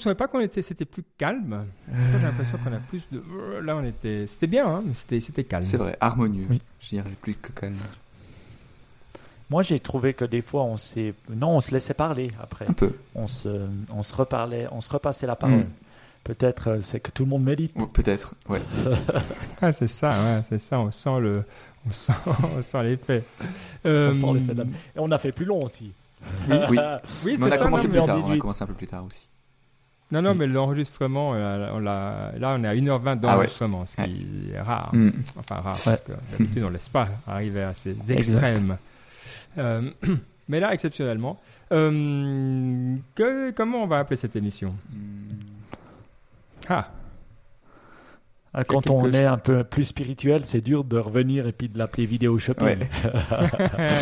Vous ne pas qu'on était, c'était plus calme? Moi, J'ai l'impression qu'on a plus de. Là, on était. C'était bien, hein, mais c'était, c'était calme. C'est vrai, harmonieux. Oui. Je dirais plus que calme. Moi, j'ai trouvé que des fois, on s'est, non, on se laissait parler après. Un peu. On se, on se reparlait, on se repassait la parole. Mm. Peut-être euh, c'est que tout le monde médite. Ou Peut-être, ouais. <laughs> Ah, c'est ça, ouais, c'est ça. On sent le, on sent, <laughs> on sent l'effet. Euh, On sent l'effet de la- Et on a fait plus long aussi. Oui, oui. <laughs> Oui, Mais c'est on a ça. commencé non, plus tard. On a 18. commencé un peu plus tard aussi. Non, non, mais l'enregistrement, euh, on l'a, là, on est à 1h20 Ah ouais. d'enregistrement, ce qui est rare. Mm. Enfin, rare, parce que d'habitude, on ne laisse pas arriver à ces extrêmes. Euh, <clears throat> mais là, exceptionnellement. Euh, que, comment on va appeler cette émission? Mm. Ah, Ah, Quand on est un peu plus spirituel, c'est dur de revenir et puis de l'appeler vidéo shopping. Ouais.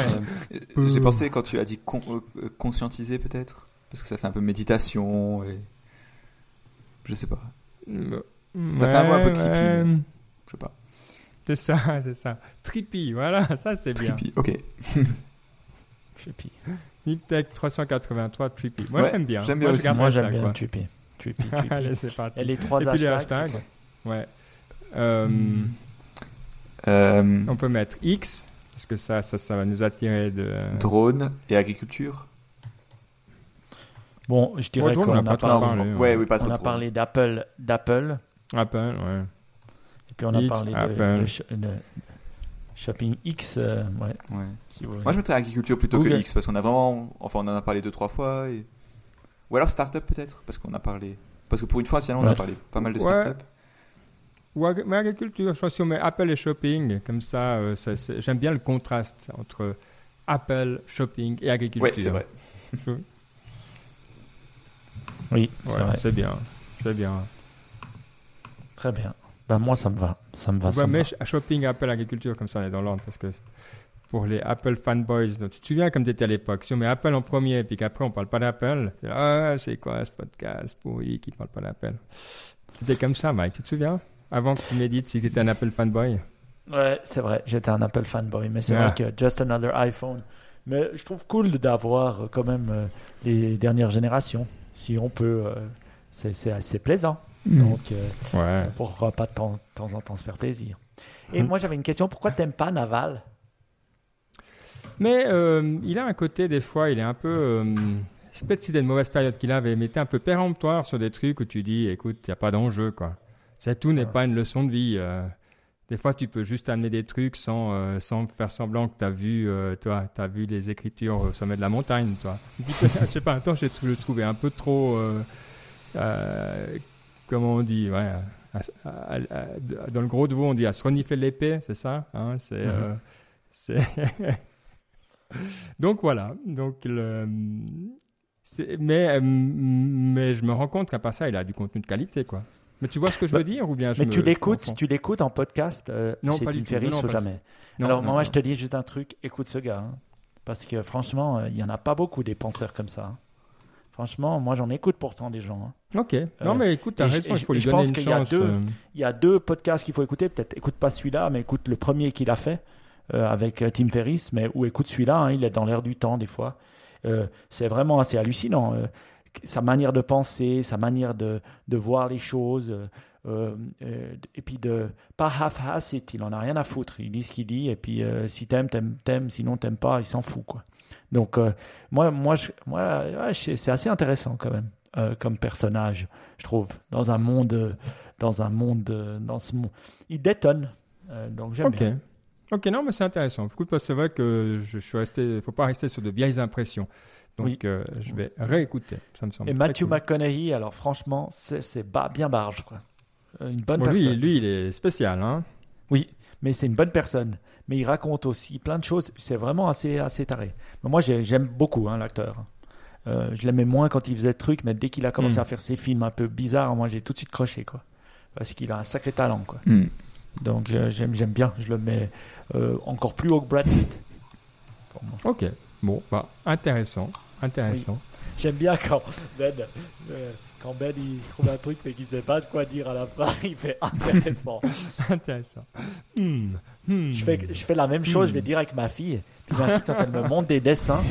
<laughs> J'ai pensé quand tu as dit con- euh, conscientiser peut-être, parce que ça fait un peu méditation et je sais pas, Ça fait un mot un peu creepy, ouais. je sais pas. C'est ça, <laughs> c'est ça. Trippy, voilà, <laughs> ça c'est bien. Trippy. Ok. <laughs> Trippy. Niptech 383 Trippy. Moi Ouais, j'aime bien. j'aime bien Moi, j'aime bien quoi. Trippy. Trippy, Allez, Trippy. c'est parti. Et les trois Et puis les hashtags. hashtags. Ouais. Euh, Hmm. Euh, On peut mettre X, parce que ça, ça, ça va nous attirer de. drone et agriculture. Bon, je dirais qu'on a, pas parlé, trop parlé, ouais, oui, pas trop. on a trop. parlé d'Apple, d'Apple, Apple, ouais. et puis on a parlé de, Apple. de sh- de Shopping X. euh, ouais, Ouais. si vous voulez. Moi, je mettrais agriculture plutôt Google. que X parce qu'on a vraiment, enfin, on en a parlé deux trois fois. Et... Ou alors startup peut-être parce qu'on a parlé. Parce que pour une fois, finalement, on a parlé pas mal de Ouais. startup. Ou ag- mais agriculture, je pense que si on met Apple et shopping, comme ça, euh, ça, j'aime bien le contraste entre Apple, shopping et agriculture. Ouais, c'est vrai. Oui, c'est Ouais, vrai. c'est bien. C'est bien. Très bien. Ben, moi, ça me va. Ça me va. ça Ouais, me mais va. sh- shopping, Apple, agriculture, comme ça on est dans l'ordre. Parce que pour les Apple fanboys, donc, tu te souviens comme tu étais à l'époque, si on met Apple en premier et puis qu'après on parle pas d'Apple, c'est ah, c'est quoi ce podcast pourri qui parle pas d'Apple? C'était comme ça, Mike, tu te souviens? Avant que tu médites si tu étais un Apple fanboy Ouais, c'est vrai. J'étais un Apple fanboy, mais c'est Ah. vrai que just another iPhone. Mais je trouve cool d'avoir euh, quand même euh, les dernières générations. Si on peut, euh, c'est assez plaisant. Donc, euh, Ouais. pourquoi pas de temps, de temps en temps se faire plaisir. Et Mhm. moi, j'avais une question. Pourquoi t'aimes pas Naval? Mais euh, il a un côté, des fois, il est un peu. euh, c'est peut-être c'était une mauvaise période qu'il avait, mais il était un peu péremptoire sur des trucs où tu dis écoute, il n'y a pas d'enjeu, quoi. C'est tout n'est Ouais. pas une leçon de vie. euh. Des fois, tu peux juste amener des trucs sans, euh, sans faire semblant que tu as vu, euh, toi, as vu les écritures au sommet de la montagne, toi. <laughs> Je sais pas, attends, j'ai le trouvé un peu trop, euh, comment on dit, ouais, à- à- à- dans le gros de vous, on dit à se renifler l'épée, c'est ça hein, C'est, <laughs> c'est- <laughs> donc voilà. Donc le, mais mais je me rends compte qu'à part ça, il a du contenu de qualité, quoi. Mais tu vois ce que je veux dire ou bien je Mais me- tu l'écoutes, tu l'écoutes en podcast euh, Non, chez pas Tim. Ferriss ou jamais Non, Alors non, moi, non. je te dis juste un truc, écoute ce gars. hein. parce que franchement, euh, il y en a pas beaucoup des penseurs comme ça. hein. Franchement, moi j'en écoute pourtant des gens. hein. Ok. Non, Euh, mais écoute, t'as raison, il faut lui je donner pense une qu'il y a chance. deux- euh. Il y a deux podcasts qu'il faut écouter. Peut-être écoute pas celui-là, mais écoute le premier qu'il a fait euh, avec Tim Ferriss, mais ou écoute celui-là. il est dans l'air du temps des fois. C'est vraiment assez hallucinant. Sa manière de penser, sa manière de, de voir les choses, euh, euh, et puis de pas half-ass it, il en a rien à foutre. Il dit ce qu'il dit, et puis euh, si t'aimes, t'aimes, t'aimes, sinon t'aimes pas, il s'en fout quoi. Donc moi, moi, je, moi, ouais, je- c'est assez intéressant quand même comme personnage, je trouve, dans un monde, dans un monde, dans ce monde, il détonne. Donc j'aime Ok. bien. Ok, non, mais c'est intéressant. Écoute, parce que c'est vrai que je, suis resté. faut pas rester sur de vieilles impressions. Donc, Oui. euh, je vais réécouter. Ça me semble. Et Matthew cool. McConaughey, alors franchement, c'est bien barge quoi. Euh, Une bonne Bon, lui, personne. lui, il est spécial, hein. Oui, mais c'est une bonne personne. Mais il raconte aussi plein de choses. C'est vraiment assez, assez taré. Mais moi, j'ai- j'aime beaucoup hein, l'acteur. Euh, je l'aimais moins quand il faisait des trucs, mais dès qu'il a commencé Hmm. à faire ses films un peu bizarres, moi, j'ai tout de suite croché, quoi. Parce qu'il a un sacré talent, quoi. Hmm. Donc, euh, j'aime, bien. Je le mets euh, encore plus haut que Brad Pitt. Pour moi. Ok. Bon, bah, intéressant. Intéressant. J'aime bien quand Ben, euh, quand Ben il trouve un truc mais qu'il sait pas de quoi dire à la fin, <laughs> il fait intéressant. <laughs> Intéressant. Hmm. Hmm. Je fais, je fais la même chose, je vais dire avec ma fille. Puis ma fille, quand elle me montre des dessins,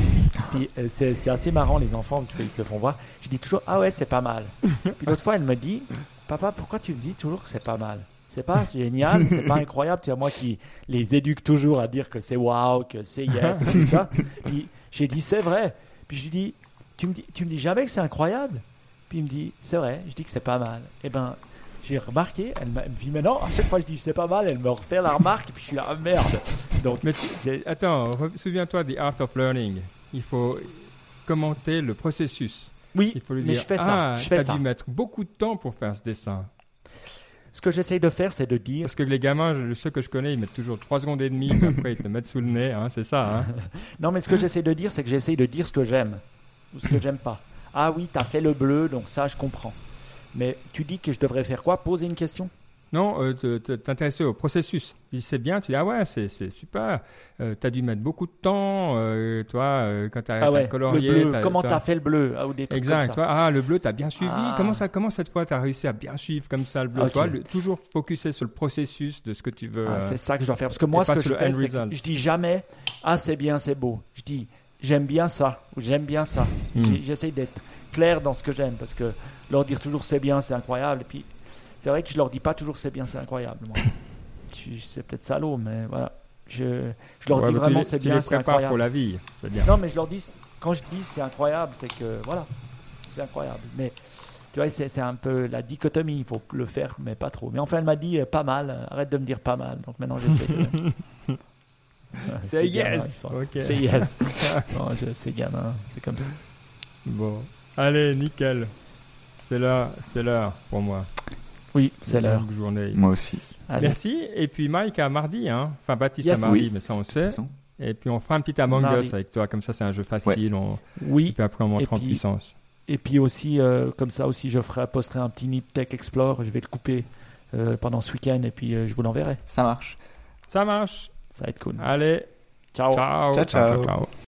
puis euh, c'est assez marrant les enfants parce qu'ils te font voir. Je dis toujours ah ouais c'est pas mal. Puis l'autre fois elle me dit papa pourquoi tu me dis toujours que c'est pas mal? C'est pas génial, c'est pas incroyable. Tu vois moi qui les éduque toujours à dire que c'est waouh, que c'est yes, et tout ça. Puis j'ai dit c'est vrai. Puis je lui dis tu me dis tu me dis jamais que c'est incroyable? Puis il me dit c'est vrai. Je dis que c'est pas mal. Et ben j'ai remarqué, elle me dit maintenant, à chaque fois que je dis c'est pas mal, elle me refait la remarque, et puis je suis là, ah, merde. Donc, Mais tu- attends, souviens-toi des Art of Learning. Il faut commenter le processus. oui, Il faut lui mais dire je fais ça. Ah, je fais ça. dû mettre beaucoup de temps pour faire ce dessin. Ce que j'essaye de faire, c'est de dire, Parce que les gamins, ceux que je connais, ils mettent toujours 3 secondes et demie, puis après ils te mettent sous le nez, hein, c'est ça. Hein. <laughs> non, mais ce que j'essaie de dire, c'est que j'essaye de dire ce que j'aime ou ce que j'aime pas. Ah oui, t'as fait le bleu, donc ça, je comprends. Mais tu dis que je devrais faire quoi? Poser une question? Non, euh, t'intéresser au processus. Il sait bien, tu dis, ah ouais, c'est c'est super. Euh, t'as dû mettre beaucoup de temps, euh, toi, euh, quand t'as Ah ouais, colorié. le bleu. t'as- Comment t'as- fait le bleu Ah, ou des trucs Exact, comme ça. toi, ah, le bleu, t'as bien suivi. Ah. Comment, ça, comment cette fois t'as réussi à bien suivre comme ça le bleu Ok. toi, le- Toujours focuser sur le processus de ce que tu veux. Ah, euh, c'est ça que je dois faire. Parce que moi, ce que je fais, c'est que je dis jamais Ah, c'est bien, c'est beau. Je dis J'aime bien ça ou j'aime bien ça. J'ai- J'essaye d'être clair dans ce que j'aime parce que leur dire toujours c'est bien, c'est incroyable. Et puis, c'est vrai que je leur dis pas toujours c'est bien, c'est incroyable. <coughs> c'est peut-être salaud, mais voilà. Je, je leur ouais, dis vraiment c'est tu bien, les c'est prépares incroyable. pour la vie. dire. Non, mais je leur dis, quand je dis c'est incroyable, c'est que voilà, c'est incroyable. Mais tu vois, c'est c'est un peu la dichotomie, il faut le faire, mais pas trop. Mais enfin, elle m'a dit euh, pas mal, arrête de me dire pas mal. Donc maintenant, j'essaie de. <laughs> C'est yes. C'est yes. <laughs> Non, je- Ces gamins, c'est comme ça. Bon, allez, nickel. C'est l'heure, c'est l'heure pour moi. Oui, c'est l'heure. Longue journée. Moi aussi. Allez. Merci. Et puis Mike à mardi, hein. Enfin Baptiste Yes. à mardi, Oui. mais ça on sait. Et puis on fera un petit Among Mardi. Us avec toi, comme ça c'est un jeu facile. On... Et Oui. puis après on montera en puis- puissance. Et puis aussi, euh, comme ça aussi, je ferai, posterai un petit Nip Tech Explore. Je vais le couper euh, pendant ce week-end et puis euh, je vous l'enverrai. Ça marche. Ça marche. Ça va être cool. Allez, Ciao. ciao. Ciao, ciao. ciao.